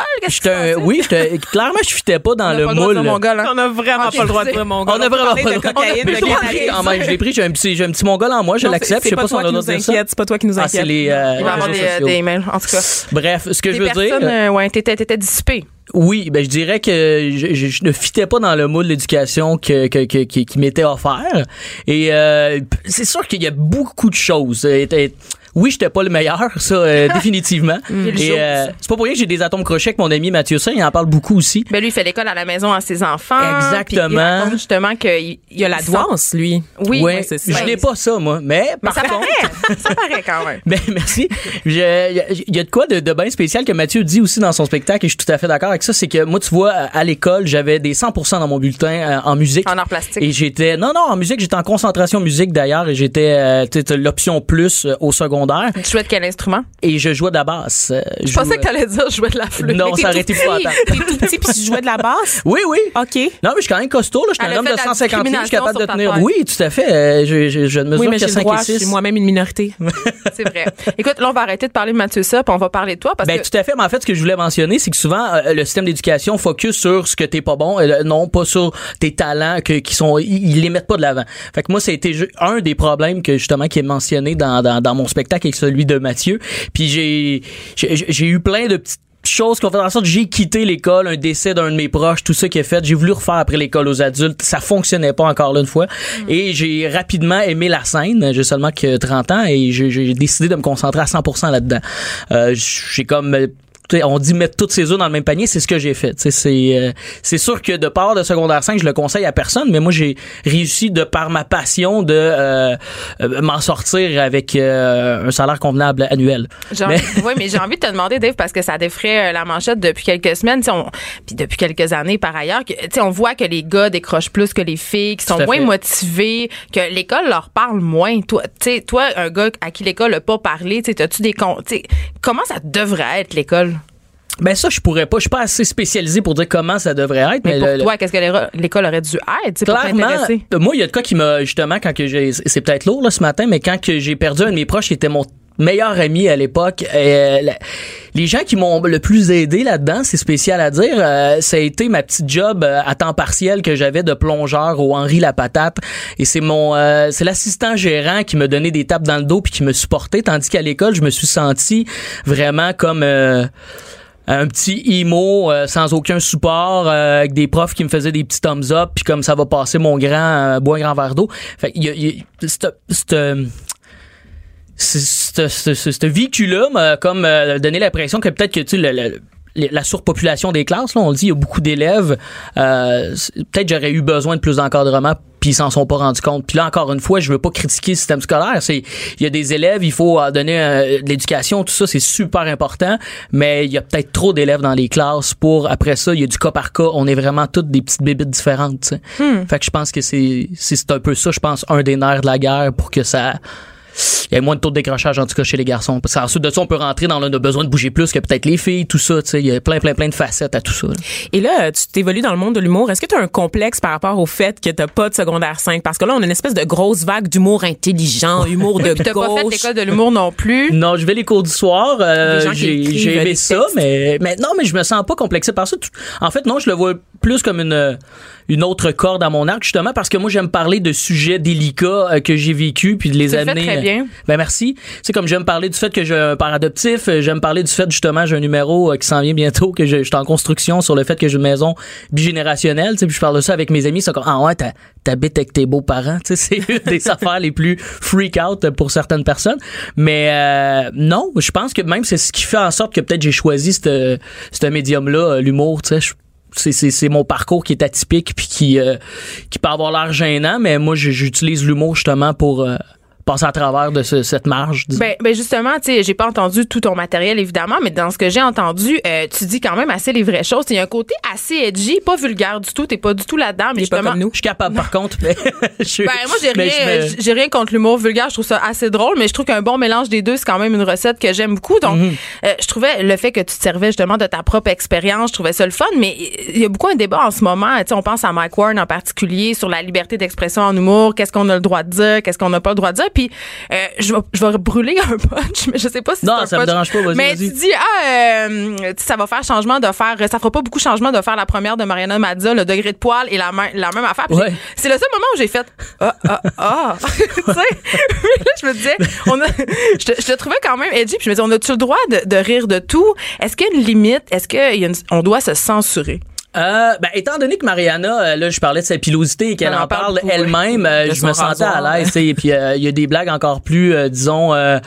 Un- oui, clairement, je fitais pas dans On le pas moule. mongol, hein? On a vraiment pas le droit de dire mongol. On a vraiment pas le droit. cocaïne, de je l'ai cannabis. pris quand même, je l'ai pris. J'ai un petit, j'ai un petit mongol en moi, je l'accepte. Je c'est- sais pas si on a inquiète. C'est pas toi qui nous Ah, c'est inquiète. les, euh, Il va avoir des, euh, emails, en tout cas. Bref, ce que je veux dire, euh, ouais, t'étais t'étais dissipé. Oui, ben je dirais que je, ne fitais pas dans le moule de l'éducation que, que, que- qui, m'était offert. Et euh, c'est sûr qu'il y a beaucoup de choses. Oui, j'étais pas le meilleur, ça euh, définitivement. Et euh, c'est pas pour rien que j'ai des atomes crochets avec mon ami Mathieu Saint, il en parle beaucoup aussi. Ben lui, il fait l'école à la maison à ses enfants. Exactement. Il justement qu'il Il y a la douance, lui. Oui, ouais, c'est ça. je n'ai pas ça moi, mais Mais par ça contre, paraît. ça paraît quand même. Ben, merci. Il y, a- il y a de quoi de, de bien spécial que Mathieu dit aussi dans son spectacle et je suis tout à fait d'accord avec ça. C'est que moi, tu vois, à l'école, j'avais des 100% dans mon bulletin euh, en musique. En art plastique. Et j'étais, non, non, en musique, j'étais en concentration musique d'ailleurs et j'étais euh, l'option plus euh, au secondaire Tu jouais de quel instrument? et je jouais de la basse. Euh, Je pensais que t'allais dire je jouais de la flûte. Non, ça aurait été épouvantable. T'es tout petit puis tu jouais de la basse? Oui, oui. OK. Non, mais je suis quand même costaud, là. Je suis un homme de de la 150 livres, je suis capable de tenir. Oui, tout à fait. Euh, je, je, je ne mesure Oui, que j'ai le 5 droit, et je 6. suis moi-même une minorité. C'est vrai. Écoute, là, on va arrêter de parler de Mathieu Sop, on va parler de toi parce Ben, que tout à fait. Mais en fait, ce que je voulais mentionner, c'est que souvent, euh, le système d'éducation focus sur ce que t'es pas bon, euh, non pas sur tes talents que, qui sont, ils, ils les mettent pas de l'avant. Fait que moi, ju- un des problèmes que justement qui est mentionné dans, dans, dans mon spectacle avec celui de Mathieu. Puis j'ai, j'ai, eu plein de petites choses qui ont fait en sorte que j'ai quitté l'école, un décès d'un de mes proches, tout ça qui est fait. J'ai voulu refaire après l'école aux adultes. Ça fonctionnait pas encore là une fois. Et j'ai rapidement aimé la scène. J'ai seulement que 30 ans et j'ai décidé de me concentrer à 100% là-dedans. Euh, j'ai comme on dit mettre toutes ses œufs dans le même panier, c'est ce que j'ai fait. C'est euh, c'est sûr que de part de secondaire 5, je le conseille à personne, mais moi j'ai réussi de par ma passion de euh, euh, m'en sortir avec euh, un salaire convenable annuel. J'ai Mais- j'ai envie de te demander, Dave, parce que ça défrait euh, la manchette depuis quelques semaines, on- puis depuis quelques années par ailleurs, que, on voit que les gars décrochent plus que les filles, qui sont moins fait. motivés, que l'école leur parle moins. Toi, tu sais, toi, un gars à qui l'école n'a pas parlé, tu as-tu des sais, comment ça devrait être l'école? Ben ça, je pourrais pas. Je suis pas assez spécialisé pour dire comment ça devrait être. Mais Mais, pour le- toi, qu'est-ce que l'école aurait dû être, pour Clairement, euh, moi, il y a de quoi qui m'a, justement, quand que j'ai, c'est peut-être lourd, là, ce matin, mais quand que j'ai perdu un de mes proches, qui était mon meilleur ami à l'époque, euh, les gens qui m'ont le plus aidé là-dedans, c'est spécial à dire, euh, ça a été ma petite job euh, à temps partiel que j'avais de plongeur au Henri La Patate, et c'est mon, euh, c'est l'assistant gérant qui me donnait des tapes dans le dos puis qui me supportait, tandis qu'à l'école, je me suis senti vraiment comme euh, un petit emo euh, sans aucun support euh, avec des profs qui me faisaient des petits thumbs up puis comme ça va passer mon grand euh, bois grand verre d'eau. Fait il y a, y a- cette- ce vécu-là m'a comme euh, donné l'impression que peut-être que tu le- le- la surpopulation des classes, là, on le dit, il y a beaucoup d'élèves. Euh, peut-être j'aurais eu besoin de plus d'encadrement, puis ils s'en sont pas rendus compte. Puis là, encore une fois, je veux pas critiquer le système scolaire. C'est, il y a des élèves, il faut euh, donner euh, de l'éducation, tout ça, c'est super important. Mais il y a peut-être trop d'élèves dans les classes pour après ça, il y a du cas par cas. On est vraiment toutes des petites bébites différentes. sais. Fait que je pense que c'est, c'est c'est un peu ça, je pense, un des nerfs de la guerre pour que ça il y a moins de taux de décrochage en tout cas chez les garçons. Parce qu'ensuite de ça, on peut rentrer dans le besoin de bouger plus que peut-être les filles, tout ça. Tu sais, il y a plein, plein, plein de facettes à tout ça. là. Et là, tu t'évolues dans le monde de l'humour. Est-ce que tu as un complexe par rapport au fait que t'as pas de secondaire 5? Parce que là, on a une espèce de grosse vague d'humour intelligent, humour de Puis t'as pas fait gauche. l'école de l'humour non plus? Non, je vais les cours du soir. euh, j'ai aimé ça, mais, mais non, mais je me sens pas complexé par ça. En fait, non, je le vois plus comme une une autre corde à mon arc justement parce que moi j'aime parler de sujets délicats euh, que j'ai vécu puis de les Tu le fais amener. très bien. Ben merci. C'est comme j'aime parler du fait que j'ai un père adoptif, euh, j'aime parler du fait justement j'ai un numéro euh, qui s'en vient bientôt que je, je suis en construction sur le fait que j'ai une maison bigénérationnelle, tu sais, puis je parle de ça avec mes amis, c'est comme ah ouais, t'habites avec tes beaux-parents, tu sais, c'est une des affaires les plus freak out pour certaines personnes. Mais euh, non, je pense que même c'est ce qui fait en sorte que peut-être j'ai choisi ce ce médium là, l'humour, tu sais, c'est, mon parcours qui est atypique puis qui euh, qui peut avoir l'air gênant mais moi j'utilise l'humour justement pour euh, passer à travers de ce- cette marge. Ben, ben justement, tu sais, j'ai pas entendu tout ton matériel évidemment, mais dans ce que j'ai entendu, euh, tu dis quand même assez les vraies choses. Il y a un côté assez edgy, pas vulgaire du tout. T'es pas du tout là-dedans, mais pas comme nous. je suis capable par contre mais je, Ben, moi, j'ai rien, me- rien contre l'humour vulgaire. Je trouve ça assez drôle, mais je trouve qu'un bon mélange des deux, c'est quand même une recette que j'aime beaucoup. Donc, Mhm. euh, je trouvais le fait que tu te servais justement de ta propre expérience, je trouvais ça le fun, mais il y a beaucoup un débat en ce moment. Tu sais, on pense à Mike Warren en particulier sur la liberté d'expression en humour. Qu'est-ce qu'on a le droit de dire? Qu'est-ce qu'on n'a pas le droit de dire? Puis, euh, je vais, je vais brûler un punch, mais je sais pas si Non, ça me dérange pas, vas-y, Mais tu dis, ah, euh, ça va faire changement de faire, ça fera pas beaucoup changement de faire la première de Mariana Mazza, le degré de poil et la, même la même affaire. Ouais. c'est le seul moment où j'ai fait ah ah ah. Tu sais? Là je me disais on a je te, je te trouvais quand même edgy puis je me disais on a-tu le droit de, de rire de tout? Est-ce qu'il y a une limite? Est-ce qu'on doit se censurer? Euh, ben, étant donné que Mariana, euh, là, je parlais de sa pilosité et qu'elle Elle en en parle elle-même, euh, je me sentais rasoir. à l'aise. Et puis, euh, il y a des blagues encore plus, disons, euh,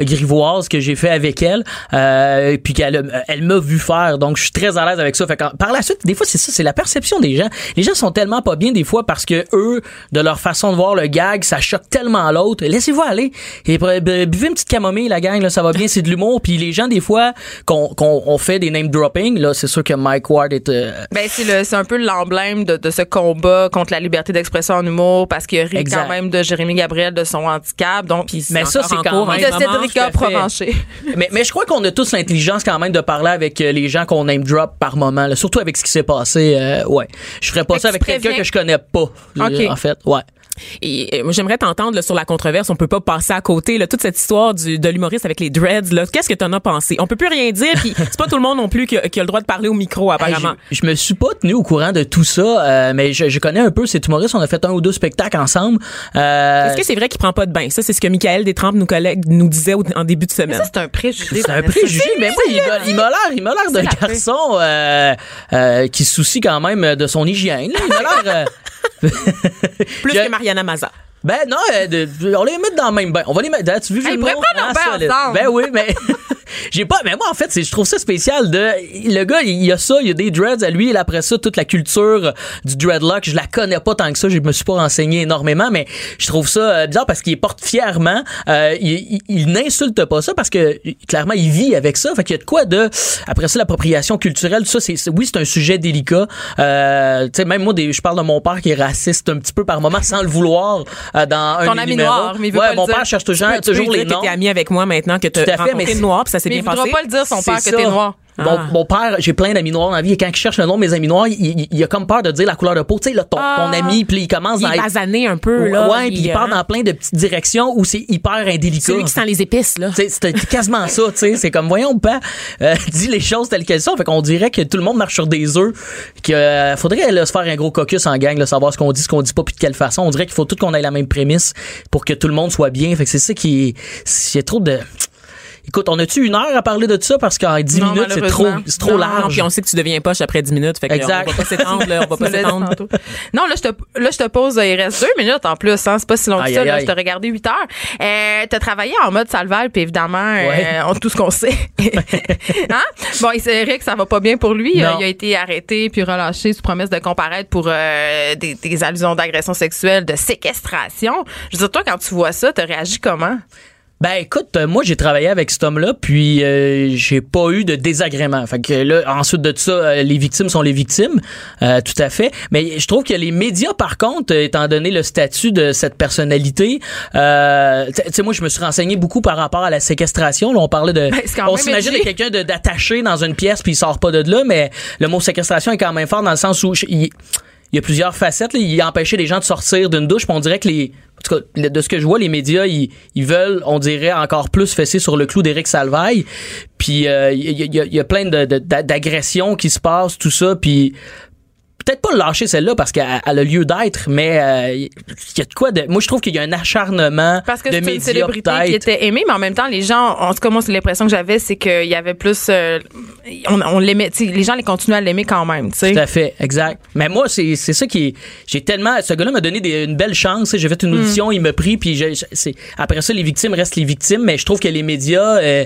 grivoises que j'ai fait avec elle. Euh, et puis qu'elle elle m'a vu faire. Donc, je suis très à l'aise avec ça. Fait que, par la suite, des fois, c'est ça, c'est la perception des gens. Les gens sont tellement pas bien des fois parce que eux, de leur façon de voir le gag, ça choque tellement l'autre. Laissez-vous aller. Et bu- buvez une petite camomille, la gang, là, ça va bien, c'est de l'humour. Puis les gens, des fois, qu'on qu'on on fait des name dropping, là, c'est sûr que Mike Ward est euh, ben c'est le c'est un peu l'emblème de, de ce combat contre la liberté d'expression en humour parce qu'il rit Exact. quand même de Jérémy Gabriel de son handicap donc Puis Mais ça, c'est quand en et même- de Cédrica. Provencher mais, mais je crois qu'on a tous l'intelligence quand même de parler avec euh, les gens qu'on name drop par moment, là, surtout avec ce qui s'est passé. euh, ouais, je ferais pas Fait ça avec quelqu'un que je connais pas. euh, Ok. En fait, ouais. Et, moi, j'aimerais t'entendre là, sur la controverse. On peut pas passer à côté. Là, toute cette histoire du, de l'humoriste avec les dreads. Là, qu'est-ce que t'en as pensé? On peut plus rien dire. Puis c'est pas tout le monde non plus qui a, qui a le droit de parler au micro, Hey, apparemment. je, je me suis pas tenu au courant de tout ça, euh, mais je, je connais un peu cet humoriste. On a fait un ou deux spectacles ensemble. Euh, Est-ce que c'est vrai qu'il prend pas de bain? Ça, c'est ce que Michael Détrempe, nos collègues, nous disait au- en début de mais semaine. ça c'est un préjugé c'est un préjugé, mais moi, il m'a- il m'a l'air, il m'a l'air d'un garçon euh, euh, qui se soucie quand même de son hygiène. là. Il m'a l'air. euh, Plus je- que Maza. Ben non, euh, de- on les met dans le même bain. On va les mettre. Tu vu Hey, prendre leur Ah, bain ensemble? Ben oui, mais j'ai pas. Mais moi en fait, c'est je trouve ça spécial de le gars. Il y a ça, il y a des dreads à lui. Et après ça, toute la culture du dreadlock, je la connais pas tant que ça. Je me suis pas renseigné énormément, mais je trouve ça euh, bizarre parce qu'il porte fièrement. Euh, il il, il n'insulte pas ça parce que clairement il vit avec ça. Fait qu'il y a de quoi de. Après ça, l'appropriation culturelle, tout ça, c'est oui, c'est un sujet délicat. Euh, tu sais, même moi, des, je parle de mon père qui est raciste un petit peu par moment sans le vouloir euh, dans un Ton des ami noir, mais il veut ouais, pas le mon dire. père cherche toujours, Tu peux- tu toujours les noms. t'es ami avec moi maintenant, que Tout à t'as fait, mais rencontré le noir, puis ça s'est mais il voudra pas le dire son père C'est que t'es noir Mon, Ah. mon père, j'ai plein d'amis noirs dans la vie et quand il cherche le nom de mes amis noirs, il, il- il a comme peur de dire la couleur de peau. Tu sais, là, ton, Ah. ton ami, puis il commence Il dans est basané un peu, là. Ouais, puis il part euh, dans plein de petites directions où c'est hyper indélicat. Celui qui sent les épices, là. C'est c'est quasiment ça, tu sais. C'est comme, voyons pas, euh, dis les choses telles qu'elles sont. Fait qu'on dirait que tout le monde marche sur des œufs. Que euh, faudrait là, se faire un gros caucus en gang, là, savoir ce qu'on dit, ce qu'on dit pas, puis de quelle façon. On dirait qu'il faut tout qu'on ait la même prémisse pour que tout le monde soit bien. Fait que c'est ça qui est. Il y a trop de. Écoute, on a-tu une heure à parler de ça? Parce qu'en 10 Non, minutes, c'est trop, c'est trop Non, large. Puis on sait que tu deviens poche après 10 minutes. Fait que Exact. on va pas s'étendre, là. On va pas s'étendre. tantôt. Non, là, je te, là, je te pose, euh, il reste deux minutes en plus, hein, c'est pas si long que ça, aïe, là, aïe. je t'ai regardé huit heures. Euh, t'as travaillé en mode salval, puis évidemment, euh, Ouais. on tout ce qu'on sait. hein? Bon, il c'est Eric, ça va pas bien pour lui. Non. Euh, il a été arrêté puis relâché sous promesse de comparaître pour euh, des, des allusions d'agression sexuelle, de séquestration. Je veux dire, toi, quand tu vois ça, t'as réagi comment? Ben écoute, euh, moi j'ai travaillé avec cet homme-là, puis euh, j'ai pas eu de désagrément. Fait que là, ensuite de ça, euh, les victimes sont les victimes, euh, tout à fait. Mais je trouve que les médias, par contre, euh, étant donné le statut de cette personnalité, euh, tu sais, moi je me suis renseigné beaucoup par rapport à la séquestration. Là, on parlait de, Ben, on s'imagine quelqu'un d'attaché dans une pièce puis il sort pas de là, mais le mot séquestration est quand même fort dans le sens où je- il, il y a plusieurs facettes. Là. Il empêchait les gens de sortir d'une douche. Puis on dirait que les, en tout cas, de ce que je vois, les médias, ils, veulent, on dirait, encore plus fesser sur le clou d'Éric Salvaille. Puis euh, il y, a- y a- a plein de- de- d'agressions qui se passent, tout ça. Puis peut-être pas lâcher celle-là parce qu'elle elle a lieu d'être, mais euh, il y a de quoi de. Moi, je trouve qu'il y a un acharnement Parce que de c'est une célébrité qui était aimée, mais en même temps, les gens, en tout cas, moi, c'est l'impression que j'avais, c'est qu'il y avait plus. euh, on, on l'aimait, les gens les continuaient à l'aimer quand même, tu sais. Tout à fait, exact. Mais moi, c'est c'est ça qui est. J'ai tellement. Ce gars-là m'a donné des- une belle chance. tu sais. J'ai fait une audition, il m'a pris, puis j'ai- c'est après ça, les victimes restent les victimes. Mais je trouve que les médias, euh,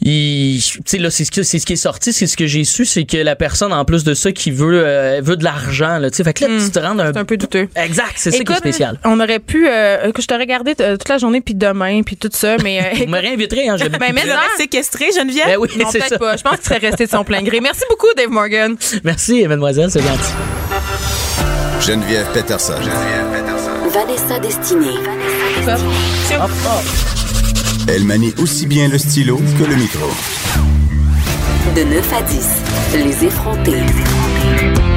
ils, tu sais là, c'est ce que c'est ce qui est sorti, c'est ce que j'ai su, c'est que la personne en plus de ça qui veut euh, veut de l'argent, là. Tu sais, fait que là, tu te rends un. C'est un peu douteux. Exact, c'est ça qui est Écoute, spécial. On aurait pu, euh, que je t'aurais regardé euh, toute la journée puis demain puis tout ça, mais euh, Vous me réinviterez, hein. j'habite Ben, mais l'aurais séquestré, Geneviève? Ben oui, non c'est ça. pas. Je pense qu'il serait resté de son plein gré. Merci beaucoup, Dave Morgan. Merci, mademoiselle, c'est gentil. Geneviève Peterson. Vanessa Destinée. Elle manie aussi bien le stylo que le micro. De 9 à 10, les effrontés.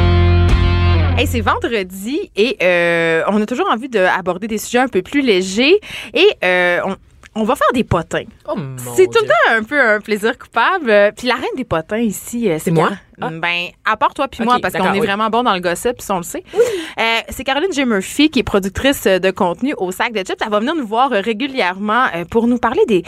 Hey, c'est vendredi et euh, on a toujours envie d'aborder des sujets un peu plus légers et euh, on, on va faire des potins. Oh, C'est tout le temps un peu un plaisir coupable. Euh, Puis la reine des potins ici, euh, c'est moi? Ah. Ben, à part toi puis moi, parce qu'on est oui. vraiment bon dans le gossip, puis ça, on le sait. Euh, c'est Caroline J. Murphy qui est productrice de contenu au sac de chips. Elle va venir nous voir régulièrement pour nous parler des,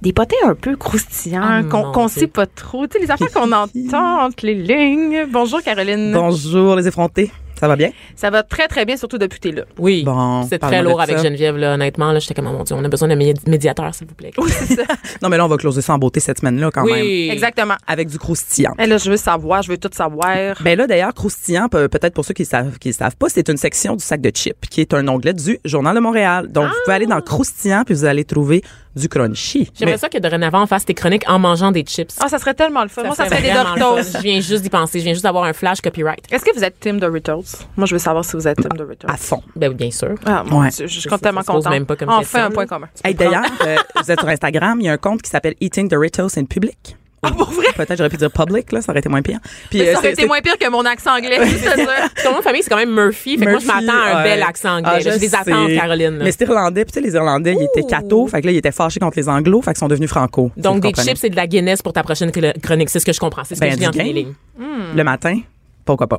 des potins un peu croustillants, Oh, qu'on Dieu. sait pas trop. Tu sais, les affaires qu'on entend entre les lignes. Bonjour Caroline. Bonjour les effrontés. Ça va bien? Ça va très très bien, surtout depuis que t'es là. Oui. Bon, c'est très lourd ça. avec Geneviève, là, honnêtement. Là, j'étais comme, oh mon Dieu, on a besoin d'un médi- médiateur, s'il vous plaît. Non, mais là, on va closer ça en beauté cette semaine-là quand même. Oui. Exactement. Avec du croustillant. Et là, je veux savoir, je veux tout savoir. Ben là, d'ailleurs, croustillant, pe- peut-être pour ceux qui savent, qui savent pas, c'est une section du sac de chips qui est un onglet du Journal de Montréal. Donc, vous pouvez aller dans croustillant puis vous allez trouver du crunchy. J'aimerais Mais- ça que dorénavant, on fasse tes chroniques en mangeant des chips. Ah, ça serait tellement le fun. Moi, ça serait des Doritos. Je viens juste d'y penser. Je viens juste d'avoir un flash copyright. Est-ce que vous êtes Team Doritos? Moi, je veux savoir si vous êtes Team Doritos. à fond. Ben bien sûr. Ah, mon Ouais. Dieu, je suis Ça, tellement ça contente. même pas comme enfin, question, un point commun. Hey, d'ailleurs, euh, vous êtes sur Instagram, il y a un compte qui s'appelle Eating Doritos in Public. Ah, pour vrai? Peut-être j'aurais pu dire public, là, ça aurait été moins pire. Puis, Mais euh, ça aurait c'est- été c'est- moins pire que mon accent anglais. Ton nom de famille, c'est quand même Murphy. Fait que moi, je Murphy, m'attends à un ouais. bel accent anglais. Ah, je des sais. attentes, Caroline. là. Mais c'est irlandais, puis tu sais, les Irlandais, ils étaient cathos, fait que là, ils étaient fâchés contre les Anglos, fait qu'ils sont devenus franco. Donc, des chips et de la Guinness pour ta prochaine chronique. C'est ce que je comprends. C'est ce Ben, que je viens les gain. lignes. Le matin, pourquoi pas.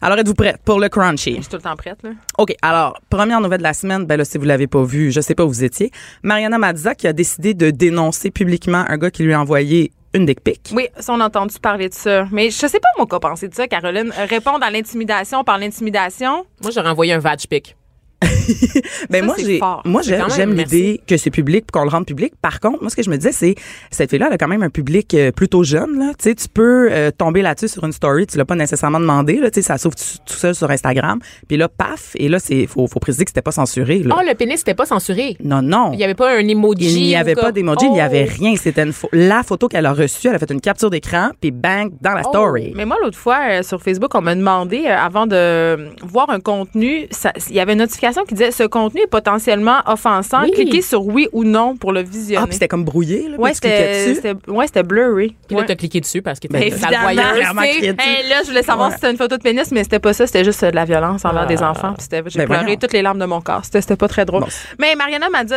Alors, êtes-vous prête pour le crunchy? Je suis tout le temps prête, là. OK. Alors, première nouvelle de la semaine, ben là, si vous l'avez pas vu, je sais pas où vous étiez. Mariana Mazza qui a décidé de dénoncer publiquement un gars qui lui a envoyé une dick pic. Oui, ça, on a entendu parler de ça. Mais je sais pas, moi, quoi penser de ça, Caroline. Euh, Répondre à l'intimidation par l'intimidation. Moi, j'aurais envoyé un vag pic. Ben Ça, moi j'ai moi j'aime l'idée que c'est public qu'on le rende public. Par contre, moi ce que je me disais c'est cette fille là elle a quand même un public euh, plutôt jeune là, tu sais tu peux euh, tomber là-dessus sur une story, tu l'as pas nécessairement demandé là, tu sais ça s'ouvre tout seul sur Instagram. Puis là paf et là c'est faut faut préciser que c'était pas censuré là. Oh, le pénis, c'était pas censuré? non non. Il y avait pas un emoji. Il n'y avait pas d'emoji, il n'y avait Oh. rien. C'était la photo qu'elle a reçue. Elle a fait une capture d'écran, puis bang, dans la Oh, story. Mais moi, l'autre fois, euh, sur Facebook, on m'a demandé, euh, avant de euh, voir un contenu, il y avait une notification qui disait ce contenu est potentiellement offensant. Oui. Cliquez sur oui ou non pour le visionner. Ah, puis c'était comme brouillé, là, puis ouais, tu cliquais c'était dessus? c'était- ouais, c'était blurry. Puis là, t'as cliqué dessus parce que Ben, dessus. Hey, là, je voulais savoir Ouais. si c'était une photo de pénis, mais c'était pas ça, c'était juste euh, de la violence envers Ah. des enfants. Puis c'était- J'ai Ben, pleuré voyons. toutes les larmes de mon corps. C'était c'était pas très drôle. Bon. mais Mariana m'a dit,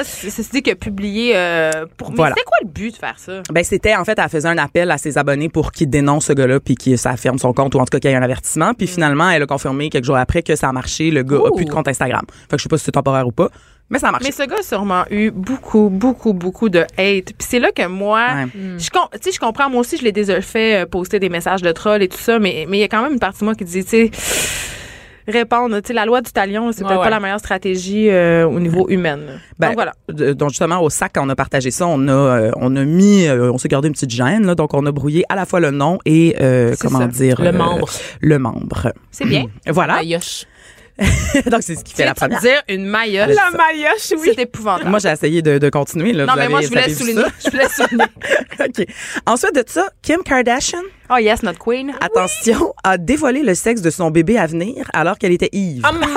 dit que publié euh, pour. Voilà. Mais c'était quoi le but de faire ça? Ben c'était en fait elle faisait un appel à ses abonnés pour qu'ils dénoncent ce gars-là puis qu'il s'affirme son compte ou en tout cas qu'il y ait un avertissement puis finalement elle a confirmé quelques jours après que ça a marché le gars a Ouh. plus de compte Instagram. Fait que je sais pas si c'est temporaire ou pas mais ça a marché. Mais ce gars a sûrement eu beaucoup, beaucoup, beaucoup de hate. Puis c'est là que moi, Ouais. je, com- tu sais, je comprends, moi aussi, je l'ai déjà fait euh, poster des messages de troll et tout ça, mais mais il y a quand même une partie de moi qui dit, tu sais, répondre, tu sais, la loi du talion, c'est Ouais, peut-être ouais. pas la meilleure stratégie euh, au niveau humain. Ben, Donc voilà. de- donc justement au sac quand on a partagé ça, on a euh, on a mis euh, on s'est gardé une petite gêne là, donc on a brouillé à la fois le nom et euh, comment ça. dire Le euh, membre. le membre. C'est bien. Voilà. La yoche. Donc, c'est ce qui fait la première. dire une maillotche. La maillotche, oui. C'est épouvantable. Moi, j'ai essayé de, de continuer. Là. non, Vous mais moi, je voulais souligner. Je voulais souligner. OK. Ensuite de ça, Kim Kardashian, Oh yes, notre queen. attention, a dévoilé le sexe de son bébé à venir alors qu'elle était Eve. Oh mon Dieu.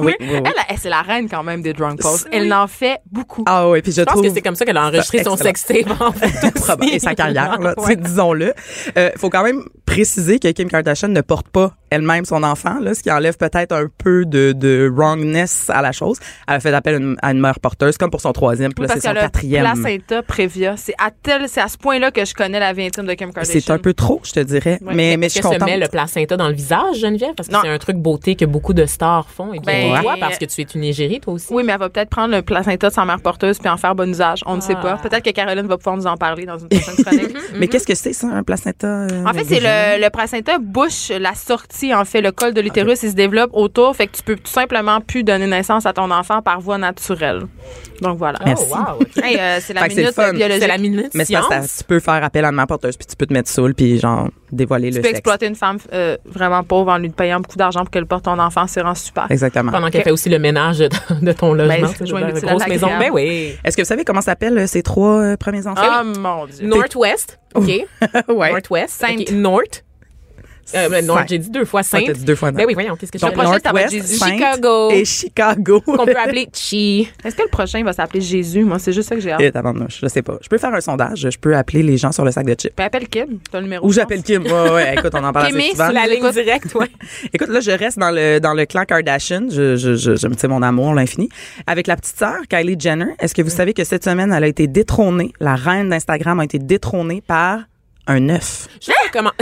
oui, oui, oui. Elle, elle, c'est la reine quand même des drunk posts. Elle en fait beaucoup. Ah oui, puis je, Je pense trouve que c'est comme ça qu'elle a enregistré son Excellent. sextape, en fait. Et sa carrière, là, tu sais, Ouais. disons-le. Euh, faut quand même préciser que Kim Kardashian ne porte pas elle-même son enfant, là, ce qui enlève peut-être un peu de, de wrongness à la chose. Elle a fait appel à une, à une mère porteuse, comme pour son troisième, puis Oui, là, c'est son quatrième. placenta prévia. C'est à tel, c'est à ce point-là que je connais la vie intime de Kim Kardashian. Un peu trop, je te dirais. Ouais. mais, mais je suis que se contente. met le placenta dans le visage, Geneviève? Parce que Non. c'est un truc beauté que beaucoup de stars font. Et bien, Ben, toi, parce que tu es une égérie, toi aussi. Oui, mais elle va peut-être prendre le placenta de sa mère porteuse puis en faire bon usage. On ne sait Ah. pas. Peut-être que Caroline va pouvoir nous en parler dans une prochaine chronique. Mais qu'est-ce que c'est, ça, un placenta? euh, En fait, c'est le, le placenta bouche la sortie, en fait. Le col de l'utérus, il se développe autour. Fait que tu peux tout simplement plus donner naissance à ton enfant par voie naturelle. Donc voilà. Oh, Merci. wow. Hey, euh, c'est la minute biologique. C'est la minute Mais c'est parce que science. tu peux faire appel à une mère porteuse, puis tu peux te mettre saoul, puis genre dévoiler Tu le peux sexe. exploiter une femme euh, vraiment pauvre en lui payant beaucoup d'argent pour qu'elle porte ton enfant. C'est vraiment super. Exactement. Pendant qu'elle fait aussi le ménage de, ton logement. Ben, tu sais, joindre dans à grosse maison. Ben oui. Est-ce que vous savez comment s'appellent euh, ces trois euh, premiers enfants? Ah, mon Dieu. Northwest. OK. ouais. Northwest. Sainte. OK. North. Euh, ben, Sainte. j'ai dit deux fois Ah, Sainte. t'as dit deux fois Ben non. oui, voyons, qu'est-ce que je Donc, fais? prochain, ça va Chicago. et Chicago. Qu'on peut appeler Chi. Est-ce que le prochain va s'appeler Jésus? Moi, c'est juste ça que j'ai hâte. Et tabarnouche, je sais pas. Je peux faire un sondage. Je peux appeler les gens sur le sac de chips. Ben, appelle Kim. T'as le numéro. Ou je j'appelle. Kim. Ouais, ouais, écoute, on en parle assez souvent. sur La ligne directe, ouais. Écoute, là, je reste dans le, dans le clan Kardashian. Je, je, je, je mon amour, l'infini. Avec la petite sœur, Kylie Jenner. Est-ce que vous savez que cette semaine, elle a été détrônée, la reine d'Instagram a été détrônée par un œuf. Je sais pas comment.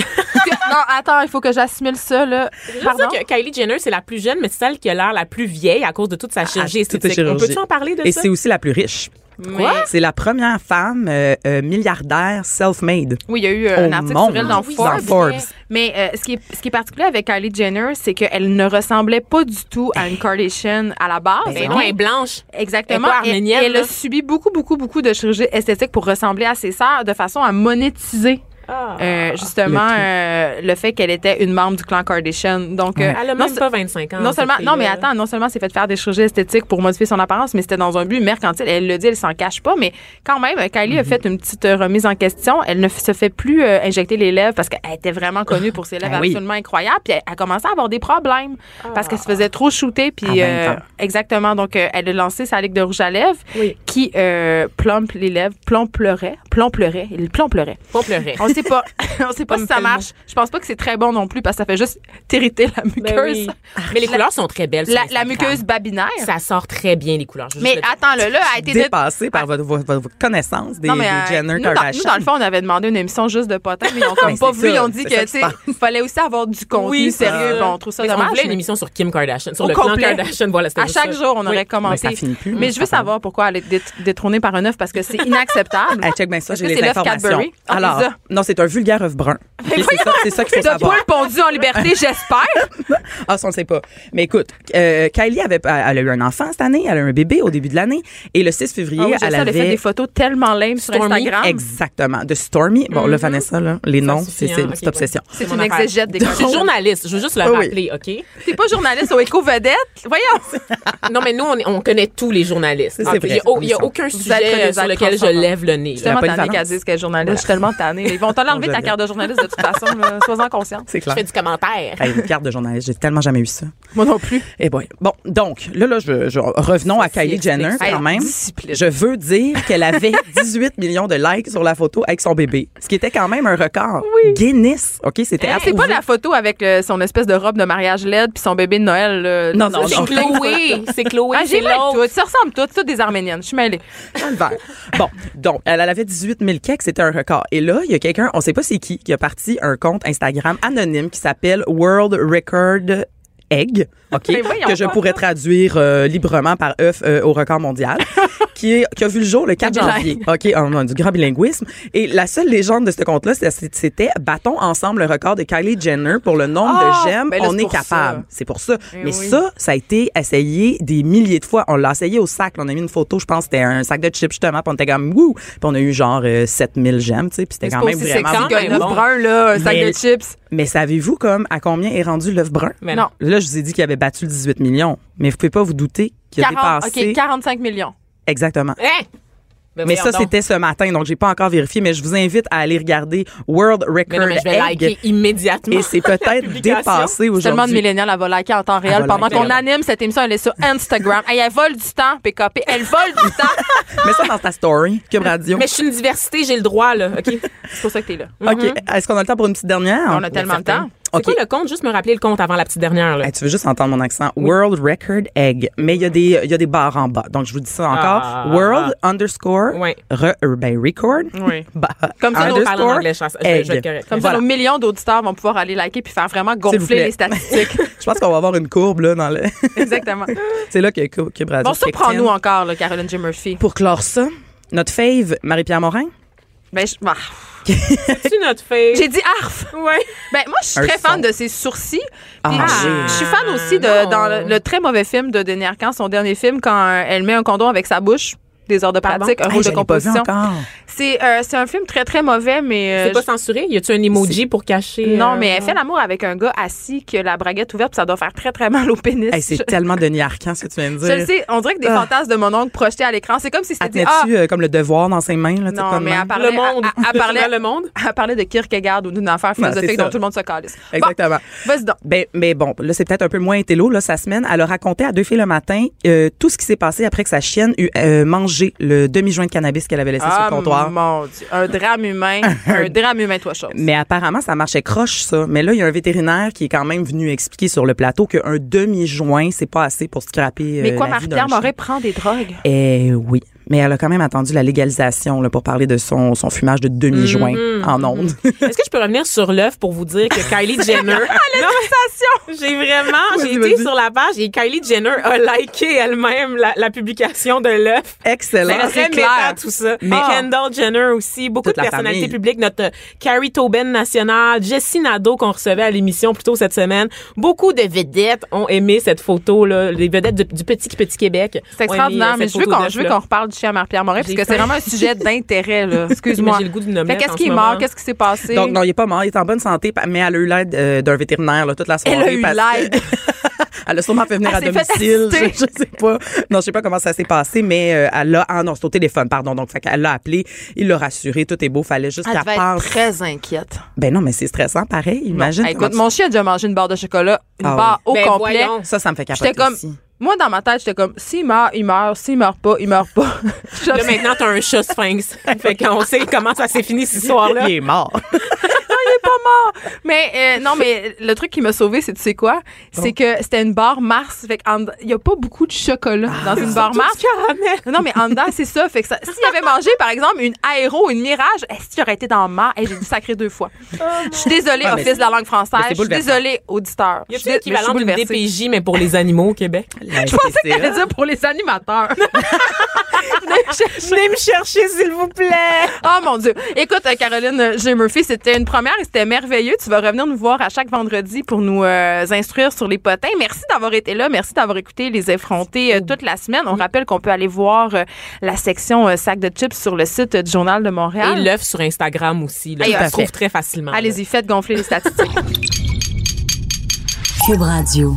non, attends, il faut que j'assimile ça, là. Je Pardon? sais que Kylie Jenner, c'est la plus jeune, mais c'est celle qui a l'air la plus vieille à cause de toute sa chirurgie Ah, esthétique. On chirurgie. peut-tu en parler de Et ça? c'est aussi la plus riche. Mais- C'est la première femme euh, euh, milliardaire self-made. Oui, il y a eu euh, un article monde. sur elle dans Oui, Forbes. dans Forbes. Mais euh, ce, qui est, ce qui est particulier avec Kylie Jenner, c'est qu'elle ne ressemblait pas du tout à une Kardashian à la base. Ben non, elle est blanche. Exactement. Elle est pas Et- arménienne, et elle là. a subi beaucoup, beaucoup, beaucoup de chirurgie esthétique pour ressembler à ses sœurs de façon à monétiser. Ah. euh, justement, Le tout. euh, le fait qu'elle était une membre du clan Kardashian. Donc, euh, Elle a non, même pas 25 ans. non seulement, non, mais attends, non seulement c'est fait faire des chirurgies esthétiques pour modifier son apparence, mais c'était dans un but mercantile. Elle le dit, elle s'en cache pas, mais quand même, Kylie Mhm. a fait une petite remise en question. Elle ne se fait plus euh, injecter les lèvres parce qu'elle était vraiment connue pour ses lèvres Ben oui. absolument incroyables. Puis elle a commencé à avoir des problèmes parce qu'elle se faisait trop shooter. Puis À 20 ans. euh, exactement, donc euh, elle a lancé sa ligue de rouge à lèvres Oui. qui euh, plombe les lèvres, plomperait, plomperait, il. On sait pas, on sait pas si ça marche. Je pense pas que c'est très bon non plus parce que ça fait juste t'irriter la muqueuse. Ben oui. Mais les couleurs sont très belles. sur La, la muqueuse babinaire. Ça sort très bien, les couleurs. Mais juste le dire. attends, le là a été dé- Dépassée par votre, votre, votre connaissance des, Non, mais, des euh, Jenner nous, dans, Kardashian. nous, dans le fond, on avait demandé une émission juste de potins, mais ils ont comme pas ça, Ils ont dit que, tu il fallait aussi avoir du contenu Oui, sérieux. Bon, on trouve ça Mais On dommage. voulait une émission sur Kim Kardashian, sur le clan complet. Kardashian. Voilà, À chaque jour, on aurait commenté. plus, Mais je veux savoir pourquoi elle est dé- détrônée par un œuf parce que c'est inacceptable. Check bien ça, j'ai les informations. Cadbury? Ah, Alors, c'est ça. non, c'est un vulgaire œuf brun. C'est ça, c'est ça qu'il faut De savoir. poule pondue en liberté, j'espère. Ah, ça, on ne sait pas. Mais écoute, euh, Kylie avait, elle a eu un enfant cette année, elle a eu un bébé au début de l'année. Et le 6 février, Ah oui, je elle sais, elle a fait avait... des photos tellement lame sur Stormy, Instagram. Exactement. De Stormy. Bon, là, Vanessa, là, les noms, c'est hein, c'est une obsession. C'est une exégète des Je suis journaliste, je veux juste le Ah rappeler, OK? T'es pas journaliste au Éco-Vedette? Voyons. Non, mais nous, on, connaît tous les journalistes. Il n'y a, aucun sujet des sur lequel je lève le nez. Je suis tellement tannée qu'elle dise qu'elle est journaliste. Je suis tellement tannée. Ils vont t'en enlever Je ta carte de journaliste de toute façon. Sois-en consciente. C'est Je clair. fais du commentaire. Hey, une carte de journaliste, j'ai tellement jamais eu ça. Moi non plus. Eh boy. Bon, donc, là, là, je, je- revenons à Kylie Jenner quand même. discipline. Je veux dire qu'elle avait 18 millions de likes sur la photo avec son bébé, ce qui était quand même un record. Guinness, OK? C'était Ah, c'est pas la photo avec euh, son espèce de robe de mariage LED puis son bébé de Noël. là. Non, non, non. c'est Chloé, c'est Chloé, Ah, j'ai tout. Ça ressemble toutes, toutes des Arméniennes. Je suis mêlée. Bon, donc, elle, elle avait 18 000 keks, c'était un record. Et là, il y a quelqu'un, on sait pas c'est qui, qui a parti un compte Instagram anonyme qui s'appelle World Record Egg, OK, voyons que je pourrais traduire euh, librement par œuf euh, au record mondial, qui, est, qui a vu le jour le 4 Bilingue. janvier, OK, en, en- du grand bilinguisme. Et la seule légende de ce compte-là, c'était battons ensemble le record de Kylie Jenner pour le nombre Ah, de j'aime, ben là, on est capable. C'est pour ça. Eh Mais oui. ça, ça a été essayé des milliers de fois. On l'a essayé au sac. On a mis une photo, je pense, c'était un sac de chips justement. Puis on était comme wouh. Puis on a eu genre euh, 7000 j'aime, tu sais. Puis c'était quand même vraiment. sexy bon. brun, là, un sac Mais- de chips. Mais savez-vous comme à combien est rendu l'œuf brun? Mais Non. Là, je vous ai dit qu'il avait battu le 18 millions, mais vous pouvez pas vous douter qu'il a 40, dépassé. OK, 45 millions. Exactement. Hein? Ben Mais ça, c'était ce matin, donc j'ai pas encore vérifié, mais je vous invite à aller regarder World Mais Record non, mais je vais Egg. liker immédiatement. Et c'est peut-être dépassé Tellement de aujourd'hui. millénials, elle va liker en temps réel. Pendant qu'on anime cette émission, elle est sur Instagram. Hey, elle vole du temps, PKP. Elle vole du temps. Mets ça dans ta story, Cube Radio. Mais je suis une diversité, j'ai le droit, là. OK? C'est pour ça que t'es là. OK. Est-ce qu'on a le temps pour une petite dernière? On a tellement de temps. C'est OK. quoi le compte? Juste me rappeler le compte avant la petite dernière, là. Hey, tu veux juste entendre mon accent. World Record Egg. Mais il y a des, il y a des barres en bas. Donc, je vous dis ça encore. Ah. World underscore, Ouais. re- euh, ben, record. Oui. Ba- Comme ça, on parle en anglais, je vais être. Comme Voilà. ça, nos millions d'auditeurs vont pouvoir aller liker puis faire vraiment gonfler les statistiques. Je pense qu'on va avoir une courbe, là, dans le. Exactement. C'est là que Cube Radio. Bon, surprends-nous encore, là, Caroline J. Murphy. Pour clore ça, notre fave, Marie-Pierre Morin? Ben, je- bah, C'est notre fille? J'ai dit arf. Ouais. Ben, moi, je suis très fan de ses sourcils. Ah, je, oui. je suis fan aussi de non. dans le, le très mauvais film de Denis Arcand, son dernier film, quand elle met un condom avec sa bouche. Des heures de Pardon? pratique, un Hey, rôle de composition. C'est euh, c'est un film très, très mauvais, mais. euh, C'est pas censuré? Y a-tu un emoji pour cacher? Non, euh, mais elle fait l'amour avec un gars assis qui a la braguette ouverte, puis ça doit faire très, très mal au pénis. Hey, c'est tellement Denis Arcand, ce que tu viens de dire. je le sais, on dirait que des Ah. fantasmes de mon oncle projetés à l'écran. C'est comme si c'était Elle dit, tenait-tu ah, euh, comme le devoir dans ses mains? Là, tu Non, comme mais elle parlait, Le monde. Elle, elle parlait, Le monde? elle parlait de Kierkegaard ou d'une affaire philosophique dont tout le monde se calisse. Bon, Exactement. vas-y donc. Ben, mais bon, là, c'est peut-être un peu moins intello, là, sa semaine. Elle a raconté à deux filles le matin euh, tout ce qui s'est passé après que sa chienne eut le demi-joint de cannabis qu'elle avait laissé sur Ah, le comptoir. mon Dieu. Un drame humain. un drame humain, toi, chose. Mais apparemment, ça marchait croche, ça. Mais là, il y a un vétérinaire qui est quand même venu expliquer sur le plateau qu'un demi-joint, c'est pas assez pour scraper Mais euh, quoi, Marie-Pierre. Moret prend des drogues? Eh oui. Mais elle a quand même attendu la légalisation là, pour parler de son, son fumage de demi-joint Mm-hmm. en ondes. Est-ce que je peux revenir sur l'œuf pour vous dire que Kylie Jenner. Non, J'ai vraiment, j'ai été sur la page et Kylie Jenner a liké elle-même la, la publication de l'œuf. Excellent. C'est très clair. tout ça. Mais- Kendall Jenner aussi, beaucoup Toute de personnalités famille. publiques, notre euh, Carrie Tobin nationale, Jessie Nadeau qu'on recevait à l'émission plus tôt cette semaine. Beaucoup de vedettes ont aimé cette photo là, les vedettes du, du petit petit Québec. C'est aimé, extraordinaire, euh, mais je veux photo qu'on qu'on reparle du chien à Marie-Pierre Moret, parce que c'est vraiment un sujet d'intérêt, là. Excuse-moi. Mais j'ai le goût Fait omelette qu'est-ce qui est mort? Qu'est-ce qui s'est passé? Donc, non, il est pas mort, il est en bonne santé, mais elle a eu l'aide euh, d'un vétérinaire là, toute la soirée. Elle a eu parce l'aide. elle a sûrement fait venir Elle à domicile. Je, je sais pas. Non, je sais pas comment ça s'est passé, mais euh, elle a. Ah non, c'est au téléphone, pardon. Donc, fait qu'elle l'a appelé, il l'a rassuré, tout est beau, fallait juste Elle qu'elle devait être pense. très inquiète. Ben non, mais c'est stressant, pareil. Imagine. Hey, écoute, mon chien a déjà mangé une barre de chocolat, une Ah barre au Ben, complet. voyons. Ça, ça me fait capoter J'étais comme, aussi. Moi, dans ma tête, j'étais comme, s'il meurt, il meurt. S'il meurt pas, il meurt pas. Là, maintenant, t'as un chat sphinx. fait qu'on sait comment ça s'est fini cette histoire-là. Il est mort. Mais euh, non, mais le truc qui m'a sauvé, c'est tu sais quoi? C'est que c'était une barre Mars. Fait il y a pas beaucoup de chocolat dans une barre Mars. caramel. Non, mais en dedans, c'est ça. Fait que ça- s'il avait mangé, par exemple, une aéro, une mirage, est-ce qu'il aurait été dans Mars Hey, J'ai dû sacrer deux fois. Je suis désolée, Ah, mais office de la langue mais française. c'est Je suis bouleversant. désolée, auditeur. Y Je suis dé- mais je suis l'équivalent d'une bouleversée. DPJ, mais pour les animaux au Québec? Je pensais que t'allais dire pour les animateurs. Venez me chercher, s'il vous plaît. Oh mon Dieu. Écoute, euh, Caroline J. Murphy, c'était une première et c'était merveilleux. Tu vas revenir nous voir à chaque vendredi pour nous euh, instruire sur les potins. Merci d'avoir été là. Merci d'avoir écouté Les Effrontés euh, toute la semaine. On rappelle qu'on peut aller voir euh, la section euh, sac de chips sur le site euh, du Journal de Montréal. Et l'œuf sur Instagram aussi. Là, se trouve très facilement. Allez-y, faites gonfler les statistiques. Cube Radio.